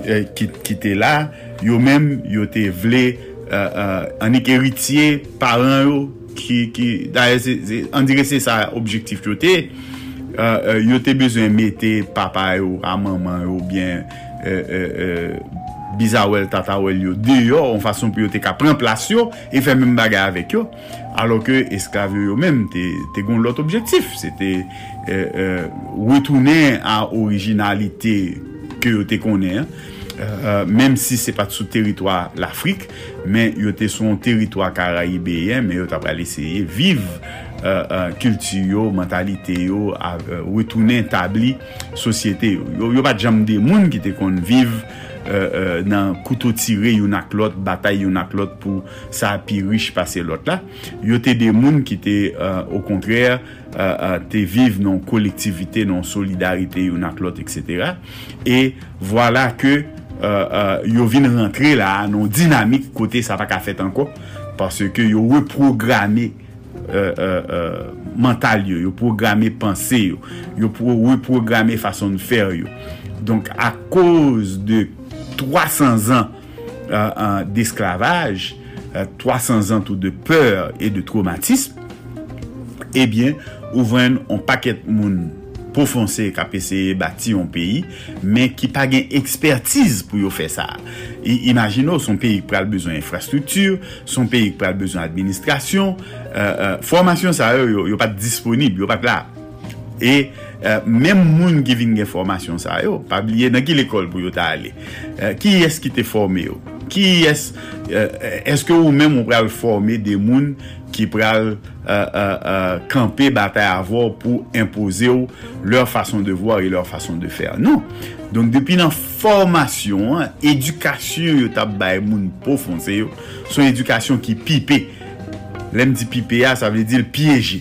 euh, ki, ki te la yo men yo te vle euh, anik eritye paran yo ki, ki se, se, an dire se sa objektif yo te yo te bezwen mette papa yo a maman yo bien Euh, euh, bizawel tatawel yo deyo, an fason pou yo te ka pren plas yo, e fe men bagay avek yo, alo ke esklavyo yo men, te, te goun lot objektif, se te euh, wetounen a orijinalite ke yo te konen, eh, eh, euh, menm si se pat sou teritwa l'Afrik, men yo te son teritwa Karaibeyen, men yo ta pral eseye viv kulti yo, mentalite yo, wetounen tabli sosyete yo. Yo pat jam de moun ki te kon viv Euh, euh, nan koutou tire yon ak lot, batay yon ak lot pou sa api riche pase lot la. Yo te de moun ki te, uh, au kontrèr, uh, euh, te vive nan kolektivite, nan solidarite yon ak lot, etc. E vwala voilà ke uh, yo vin rentre la nan dinamik kote sa pa ka fet anko, parce ke yo reprogramé mental yo, yo programe pense yo, yo reprogramé fason fer yo. Donk a koz de 300 ans euh, euh, d'esclavage, euh, 300 ans tout de peur et de traumatisme, eh bien, ouvren an paket moun pou fonse kap bati yon peyi, men ki pa gen ekspertise pou yo fe sa. I, imagino, son peyi pral bezon infrastruktur, son peyi pral bezon administrasyon, euh, euh, formasyon sa yo, yo, yo pat disponib, yo pat la. E Uh, moun ki vin gen formasyon sa yo, pa bliye nan ki l'ekol pou yo ta ale. Uh, ki es ki te forme yo? Ki es, uh, eske ou men moun pral forme de moun ki pral kampe batay avor pou impose yo lor fason de vwa e lor fason de fer? Non. Donk depi nan formasyon, edukasyon yo tap bay moun pou fonse yo, son edukasyon ki pipe. Lem di pipe ya, sa vle di l piyeje.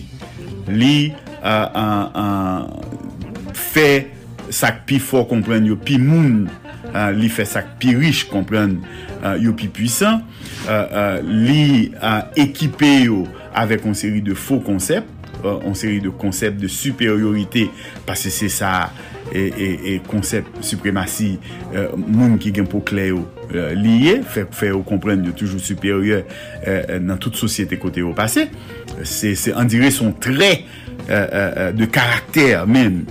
Li Euh, fè sak pi fò kompren yo pi moun, euh, li fè sak pi riche kompren euh, yo pi pwisan, li ekipe yo avèk an seri de fò konsep, an seri de konsep de superiorite, pase se sa e konsep supremasi euh, moun ki gen pou kle yo euh, liye, fe yo kompren yo toujou superior euh, nan tout sosyete kote yo pase, se an dire son tre de karakter men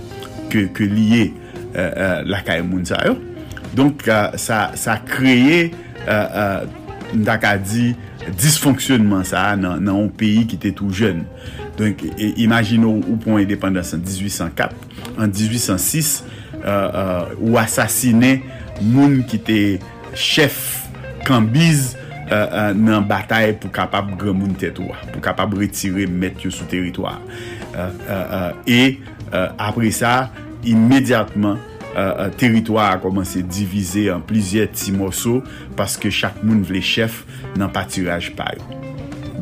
ke, ke liye euh, lakay moun sa yo. Donk sa, sa kreye mdak a di disfonksyonman sa nan, nan ou peyi ki te tou jen. Donk imagino ou pou an independans an 1804, an 1806 ou asasine moun ki te chef kambiz Uh, uh, nan batay pou kapap gremoun tetwa, pou kapab retire met yo sou teritwa. E apre sa, imediatman, Uh, uh, teritwa a komanse divize an plizye ti moso paske chak moun vle chef nan patiraj payo.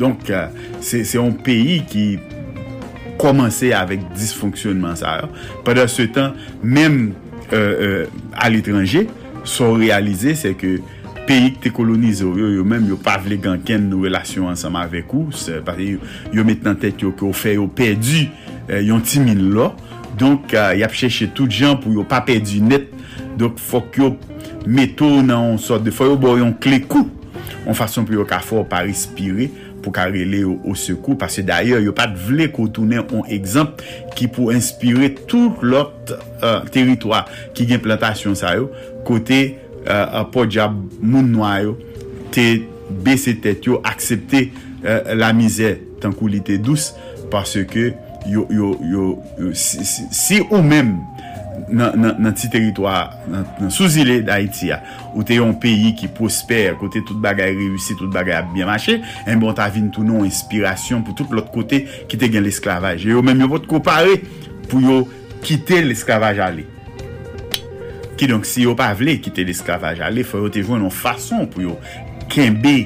Donk, uh, se yon peyi ki komanse avèk disfonksyonman sa. Padè se tan, mèm al etranje, son realize se ke peyi ki te kolonize yo, yo menm yo pa vle gan ken nou relasyon ansama avek ou, se, pari, yo met nan tet yo ki yo fe yo perdi eh, yon timin lo, donk uh, yap chèche tout jan pou yo pa perdi net, donk fok yo meto nan on sot de fo yo bo yon kle kou, on fason pou yo ka for pa respire, pou ka rele yo o sekou, pase d'ayor yo pat vle kotounen on ekzamp ki pou inspire tout lot uh, eh, teritwa ki gen plantasyon sa yo, kote uh, podja moun noyo te bese tet yo aksepte uh, la mize tankou li te dous parce ke yo, yo, yo, yo si, si, si ou men nan, nan, nan ti teritwa nan, nan souzile da iti ya ou te yon peyi ki posper kote tout bagay reyusi, tout bagay ap bien mache eh en bon ta vin tou nou inspirasyon pou tout lot kote ki te gen l'esklavaj yo men yo pot kopare pou yo kite l'esklavaj ale Ki donk si yo pa vle kite l'esklavaj ale, fwa yo te jwen an fason pou yo kenbe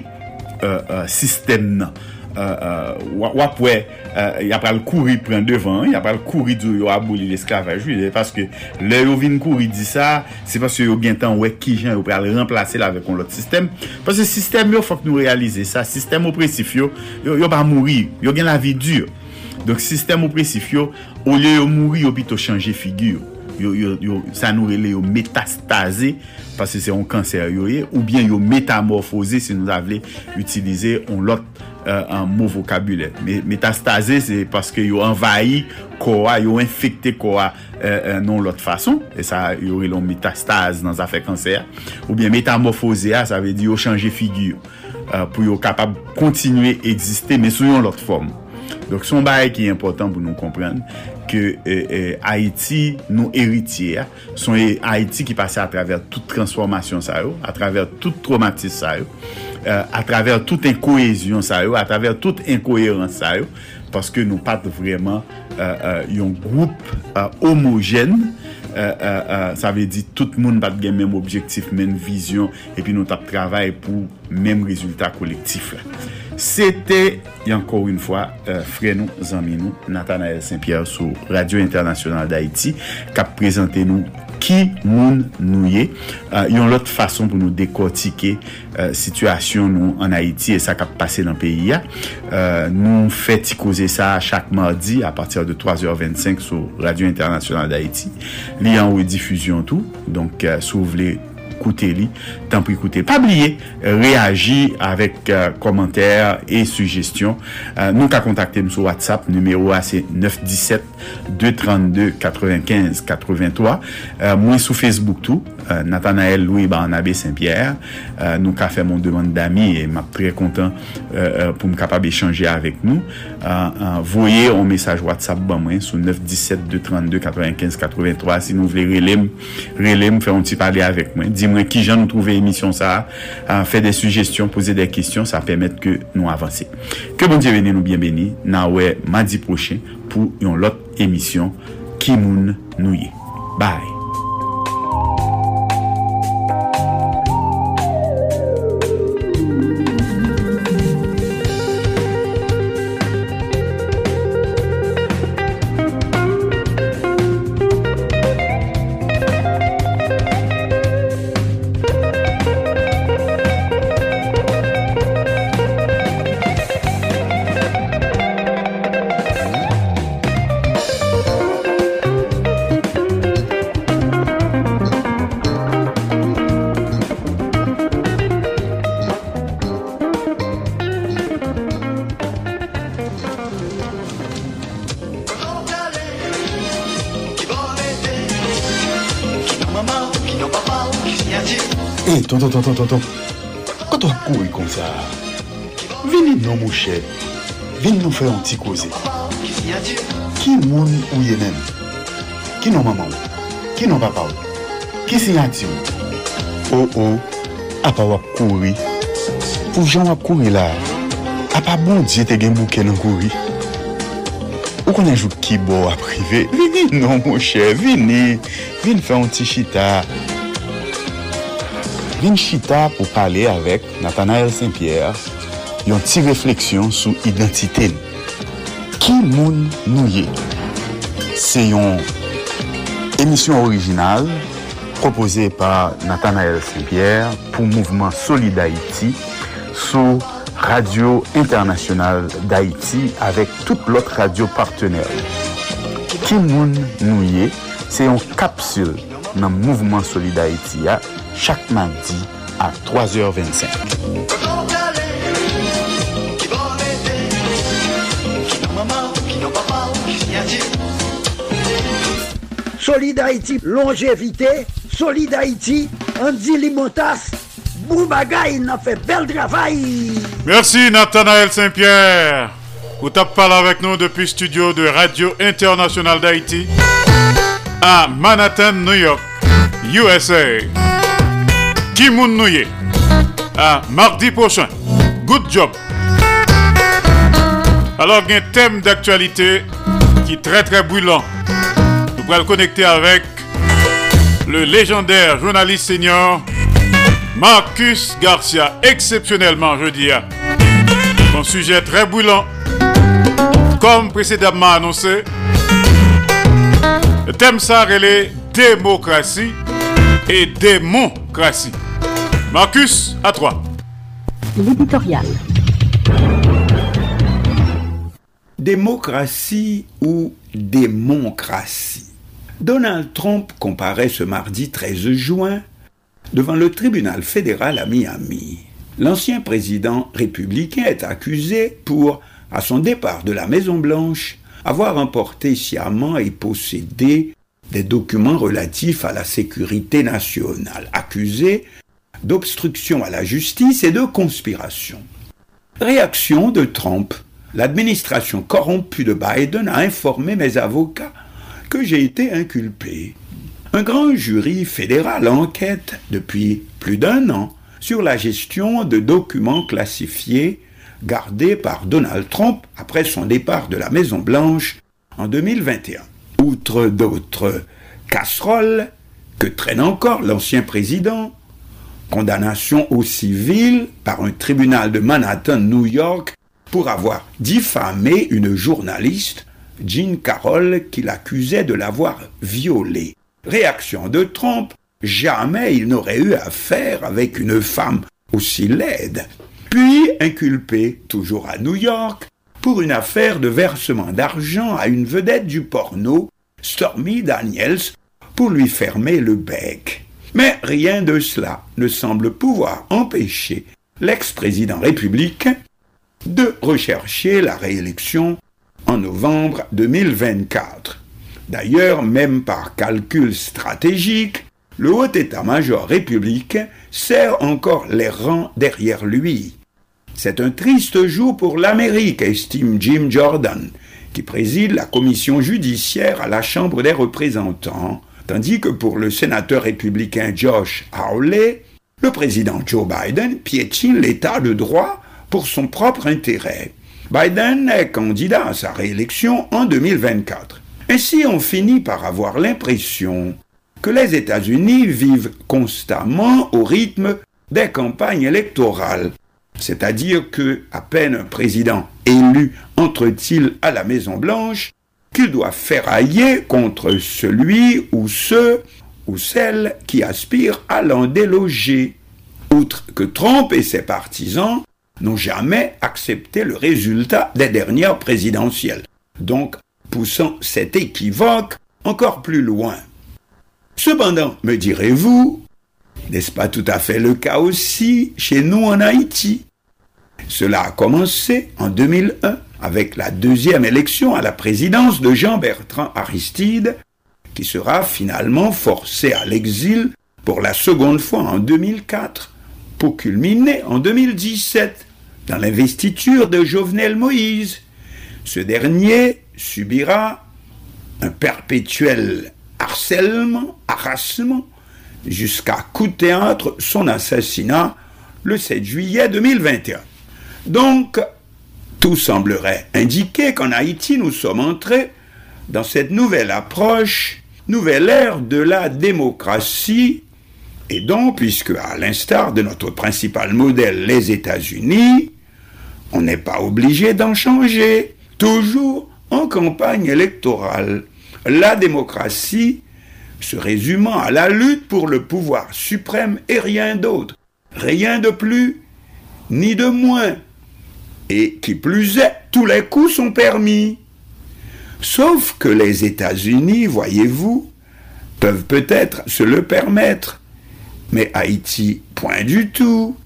euh, euh, sistem nan. Euh, euh wap wè, euh, yap al kouri pren devan, yap al kouri dou yo aboli l'esklavaj li, paske le yo vin kouri di sa, se paske yo gen tan wè ki jan yo pral remplase la vek on lot sistem, paske sistem yo fok nou realize sa, sistem opresif yo, yo, yo pa mouri, yo gen la vi dur. Donk sistem opresif yo, ou le yo mouri yo pito chanje figyur. sa nou rele yo metastaze, pase se yon kanser yo ye, ou bien yo metamorfose se nou avle utilize yon lot euh, an mou vokabule. Metastaze se paske yo envayi kowa, yo infekte kowa euh, euh, non lot fason, e sa yo rele yon metastaze nan zafè kanser, ou bien metamorfose a, sa ve di yo chanje figyo, euh, pou yo kapab kontinue egziste, men sou yon lot form. Donk son baye ki important pou nou komprenn ke eh, eh, Haiti nou eritiye, son eh, Haiti ki pase a traver tout transformasyon sa yo, a traver tout traumatisme sa yo, eh, a traver tout inkoesyon sa yo, a traver tout inkoherans sa yo, paske nou pat vreman eh, eh, yon group homogène sa ve di tout moun bat gen menm objektif, menm vizyon, epi nou tap travay pou menm rezultat kolektif. Sete, yankor un fwa, euh, fre nou, zanmi nou, Nathanael Saint-Pierre sou Radio Internationale d'Haïti, kap prezante nou ki moun nou ye. Uh, yon lot fason pou nou dekotike uh, situasyon nou an Haiti e sa kap pase nan peyi ya. Uh, nou feti koze sa chak mardi a patir de 3h25 sou Radio Internationale d'Haïti. Li an ou e difuzyon tou. Donk euh, sou vle koute li, tan pri koute. Pabliye, reagi avèk uh, komantèr e sugestyon. Uh, nou ka kontakte m sou WhatsApp, numero a se 917-232-95-83. Uh, mwen sou Facebook tou, euh, Nathanael Louis Barnabé Saint-Pierre. Euh, nou ka fè mon demande d'ami e map tre kontan euh, pou m kapab échanger avèk nou. Voye ou mesaj WhatsApp ban mwen sou 917-232-95-83 si nou vle relem, relem fè moun ti pale avèk mwen. Di mwen ki jan nou trouve emisyon sa, fè de sugestyon, pose de kistyon, sa pèmèt ke nou avanse. Ke bon diye veni nou bien beni, nan wè madi prochen pou yon lot emisyon Kimoun Nouye. Bye! Tonton, tonton, kato akouri kon sa, vini nou mouche, vini nou fè an ti koze. Ki moun ou ye men? Ki nou maman ou? Ki nou papa ou? Ki sinyati ou? Ou ou, apa wap kouri. Pou jan wap kouri la, apa bon diye te gen bouke nan kouri. Ou konen jou ki bo aprive, vini nou mouche, vini, vini fè an ti chita. Vin chita pou pale avek Nathanael Saint-Pierre yon ti refleksyon sou identite. Ki moun nou ye? Se yon emisyon orijinal propose par Nathanael Saint-Pierre pou Mouvement Solid Haïti sou Radio Internationale d'Haïti avek tout lot radio partenèl. Ki moun nou ye? Se yon kapsul nan Mouvement Solid Haïti ya chaque mardi à 3h25. Solid Haïti, longévité, Solid Haïti, Andy Limotas, Boubagaï, n'a fait bel travail. Merci Nathanaël Saint-Pierre. Vous tapez parlé avec nous depuis studio de Radio International d'Haïti à Manhattan, New York, USA. Kimoun Nouye. À mardi prochain. Good job. Alors, il y a un thème d'actualité qui est très très brûlant. Nous pourrons le connecter avec le légendaire journaliste senior Marcus Garcia. Exceptionnellement, je dis. Un sujet très brûlant. Comme précédemment annoncé, le thème ça est démocratie et démocratie. Marcus, à toi. L'éditorial. Démocratie ou démocratie? Donald Trump comparaît ce mardi 13 juin devant le tribunal fédéral à Miami. L'ancien président républicain est accusé pour, à son départ de la Maison-Blanche, avoir emporté sciemment et possédé des documents relatifs à la sécurité nationale, accusé d'obstruction à la justice et de conspiration. Réaction de Trump. L'administration corrompue de Biden a informé mes avocats que j'ai été inculpé. Un grand jury fédéral enquête depuis plus d'un an sur la gestion de documents classifiés gardés par Donald Trump après son départ de la Maison-Blanche en 2021. Outre d'autres casseroles que traîne encore l'ancien président, condamnation au civil par un tribunal de Manhattan, New York, pour avoir diffamé une journaliste, Jean Carroll, qui l'accusait de l'avoir violée. Réaction de Trump, jamais il n'aurait eu affaire avec une femme aussi laide. Puis inculpé, toujours à New York, pour une affaire de versement d'argent à une vedette du porno, Stormy Daniels, pour lui fermer le bec. Mais rien de cela ne semble pouvoir empêcher l'ex-président républicain de rechercher la réélection en novembre 2024. D'ailleurs, même par calcul stratégique, le haut état-major républicain serre encore les rangs derrière lui. C'est un triste jour pour l'Amérique, estime Jim Jordan, qui préside la commission judiciaire à la Chambre des représentants, tandis que pour le sénateur républicain Josh Hawley, le président Joe Biden piétine l'état de droit pour son propre intérêt. Biden est candidat à sa réélection en 2024. Ainsi, on finit par avoir l'impression que les États-Unis vivent constamment au rythme des campagnes électorales. C'est-à-dire que, à peine un président élu entre-t-il à la Maison-Blanche, qu'il doit ferrailler contre celui ou ceux ou celles qui aspirent à l'en déloger. Outre que Trump et ses partisans n'ont jamais accepté le résultat des dernières présidentielles, donc poussant cet équivoque encore plus loin. Cependant, me direz-vous, n'est-ce pas tout à fait le cas aussi chez nous en Haïti? Cela a commencé en 2001 avec la deuxième élection à la présidence de Jean-Bertrand Aristide, qui sera finalement forcé à l'exil pour la seconde fois en 2004, pour culminer en 2017 dans l'investiture de Jovenel Moïse. Ce dernier subira un perpétuel harcèlement, harassement, jusqu'à coup de théâtre son assassinat le 7 juillet 2021. Donc, tout semblerait indiquer qu'en Haïti, nous sommes entrés dans cette nouvelle approche, nouvelle ère de la démocratie, et donc, puisque à l'instar de notre principal modèle, les États-Unis, on n'est pas obligé d'en changer, toujours en campagne électorale. La démocratie se résumant à la lutte pour le pouvoir suprême et rien d'autre, rien de plus ni de moins. Et qui plus est, tous les coups sont permis. Sauf que les États-Unis, voyez-vous, peuvent peut-être se le permettre, mais Haïti, point du tout.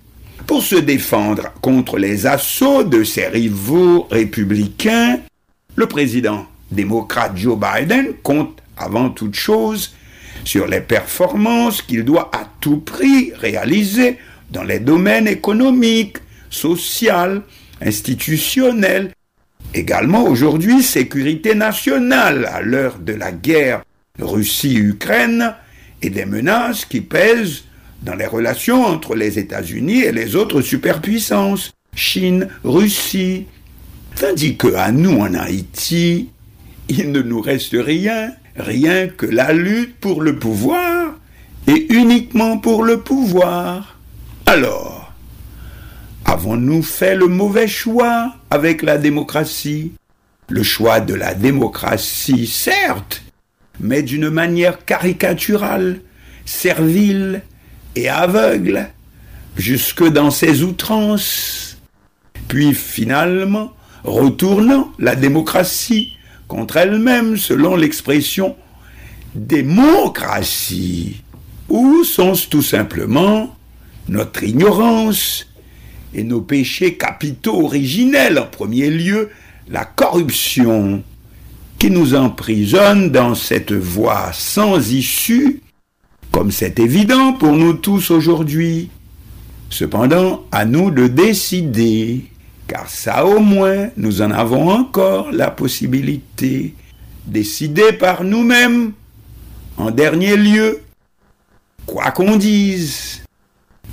Pour se défendre contre les assauts de ses rivaux républicains, le président démocrate Joe Biden compte avant toute chose sur les performances qu'il doit à tout prix réaliser dans les domaines économiques, social, institutionnel, également aujourd'hui sécurité nationale à l'heure de la guerre Russie-Ukraine et des menaces qui pèsent dans les relations entre les États-Unis et les autres superpuissances, Chine, Russie. Tandis que à nous en Haïti, il ne nous reste rien, rien que la lutte pour le pouvoir et uniquement pour le pouvoir. Alors, avons-nous fait le mauvais choix avec la démocratie? Le choix de la démocratie, certes, mais d'une manière caricaturale, servile et aveugle, jusque dans ses outrances. Puis finalement, retournant la démocratie contre elle-même, selon l'expression démocratie Ou sont-ce tout simplement notre ignorance et nos péchés capitaux originels en premier lieu, la corruption qui nous emprisonne dans cette voie sans issue, comme c'est évident pour nous tous aujourd'hui. Cependant, à nous de décider, car ça au moins, nous en avons encore la possibilité, décider par nous-mêmes, en dernier lieu, quoi qu'on dise,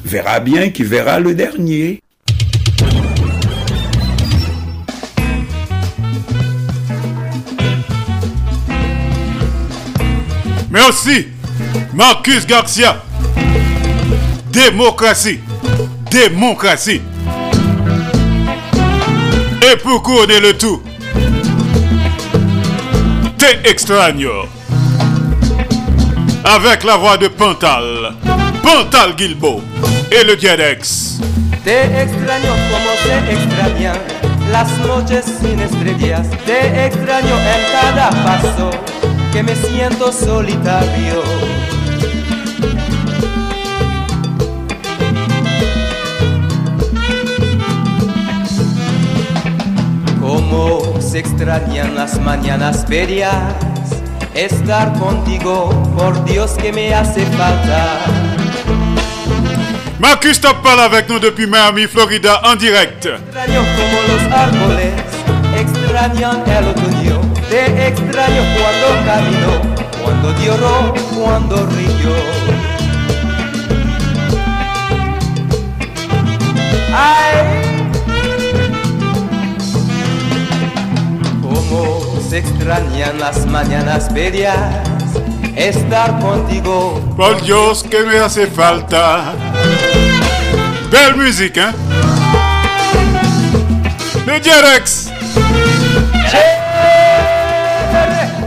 verra bien qui verra le dernier. Merci, Marcus Garcia. Démocratie. Démocratie. Et pour couronner le tout, T'es extraño. Avec la voix de Pantal, Pantal Gilbo et le Diadex. Te extraño como se extrañan las noches sin estrellas. Te extraño en cada paso que me siento solitario. Como se extrañan las mañanas ferias, estar contigo, por Dios que me hace falta. Marcus Top parle avec nous depuis Miami, Florida, en direct. Extraño como los árboles extrañan el otoño. Te extraño cuando camino, cuando lloro, cuando río. Ay, cómo se extrañan las mañanas ferias, estar contigo. Por Dios que me hace falta. Belle musique, hein? Le Diarex.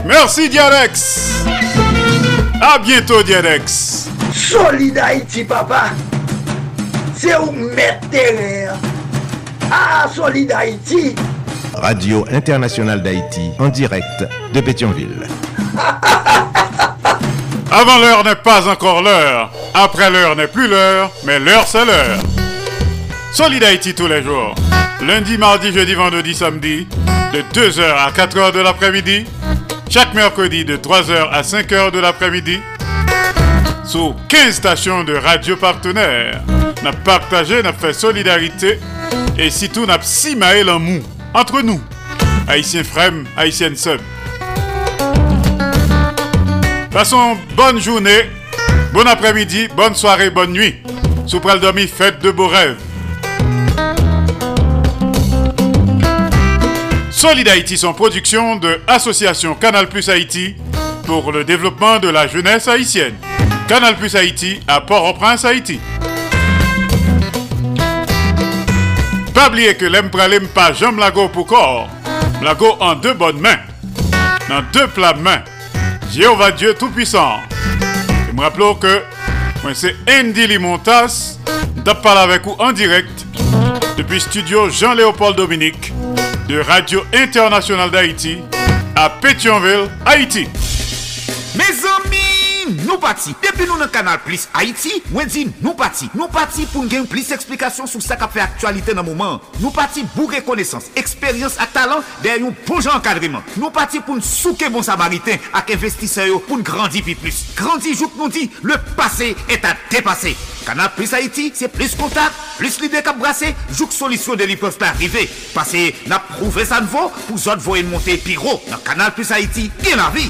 Merci Diarex. À bientôt Diarex. Solid Haïti, papa. C'est où mettre terrain. Ah, Solid Haïti. Radio Internationale d'Haïti, en direct de Pétionville. Avant l'heure n'est pas encore l'heure. Après l'heure n'est plus l'heure, mais l'heure c'est l'heure. Solid Haïti tous les jours. Lundi, mardi, jeudi, vendredi, samedi, de 2h à 4h de l'après-midi. Chaque mercredi de 3h à 5h de l'après-midi. Sous 15 stations de radio partenaires. N'a partagé, n'a fait solidarité. Et si tout n'a si maël en mou. Entre nous. Haïtiens frères, haïtiennes sœurs. Passons bonne journée, bon après-midi, bonne soirée, bonne nuit. Sous dormi, faites de beaux rêves. Solid Haïti sont production de Association Canal Plus Haïti pour le développement de la jeunesse haïtienne. Canal Plus Haïti à Port-au-Prince, Haïti. Pas oublier que l'empralem pas jambe lago pour corps. Lago en deux bonnes mains. Dans deux plats mains. Jéhovah Dieu Tout-Puissant. Je me rappelle que c'est Andy Limontas. Je avec vous en direct depuis studio Jean-Léopold Dominique de Radio Internationale d'Haïti à Pétionville, Haïti. Mes amis, nou pati. Depi nou nan kanal Plus Haiti, mwen di nou pati. Nou pati pou gen plis eksplikasyon sou sa ka fe aktualite nan mouman. Nou pati bou rekonesans, eksperyans ak talant der yon bon jan kadriman. Nou pati pou nsouke bon samariten ak investiseyo pou ngrandi pi plus. Grandi jout nou di, le pase et a depase. Kanal Plus Haiti, se plis kontak, plis lide kap brase, jout solisyon de li peuf pa arrive. Pase na prouve sanvo pou zot voyen monte piro. Nan Kanal Plus Haiti, gen la vi.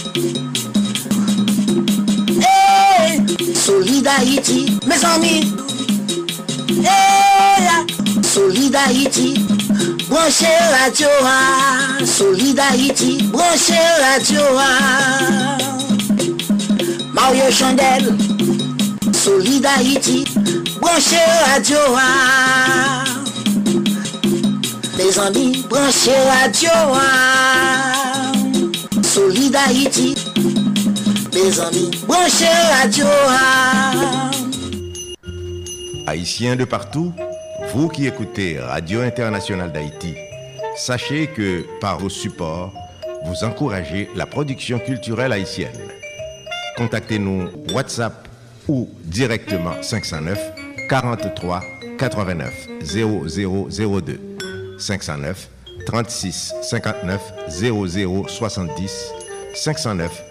Solid Haïti, mes amis. Hey, Solid Haïti. Branchez radio, ah. Solid Haïti. Branchez radio, ah. Mario Chandel, Solid Haïti, branchez radio. ah. Les amis, branchez radio. ah. Solid Haïti, les amis, branchez radio. Haïtiens de partout, vous qui écoutez Radio Internationale d'Haïti, sachez que par vos supports, vous encouragez la production culturelle haïtienne. Contactez-nous WhatsApp ou directement 509 43 89 0002 509 36 59 00 70 509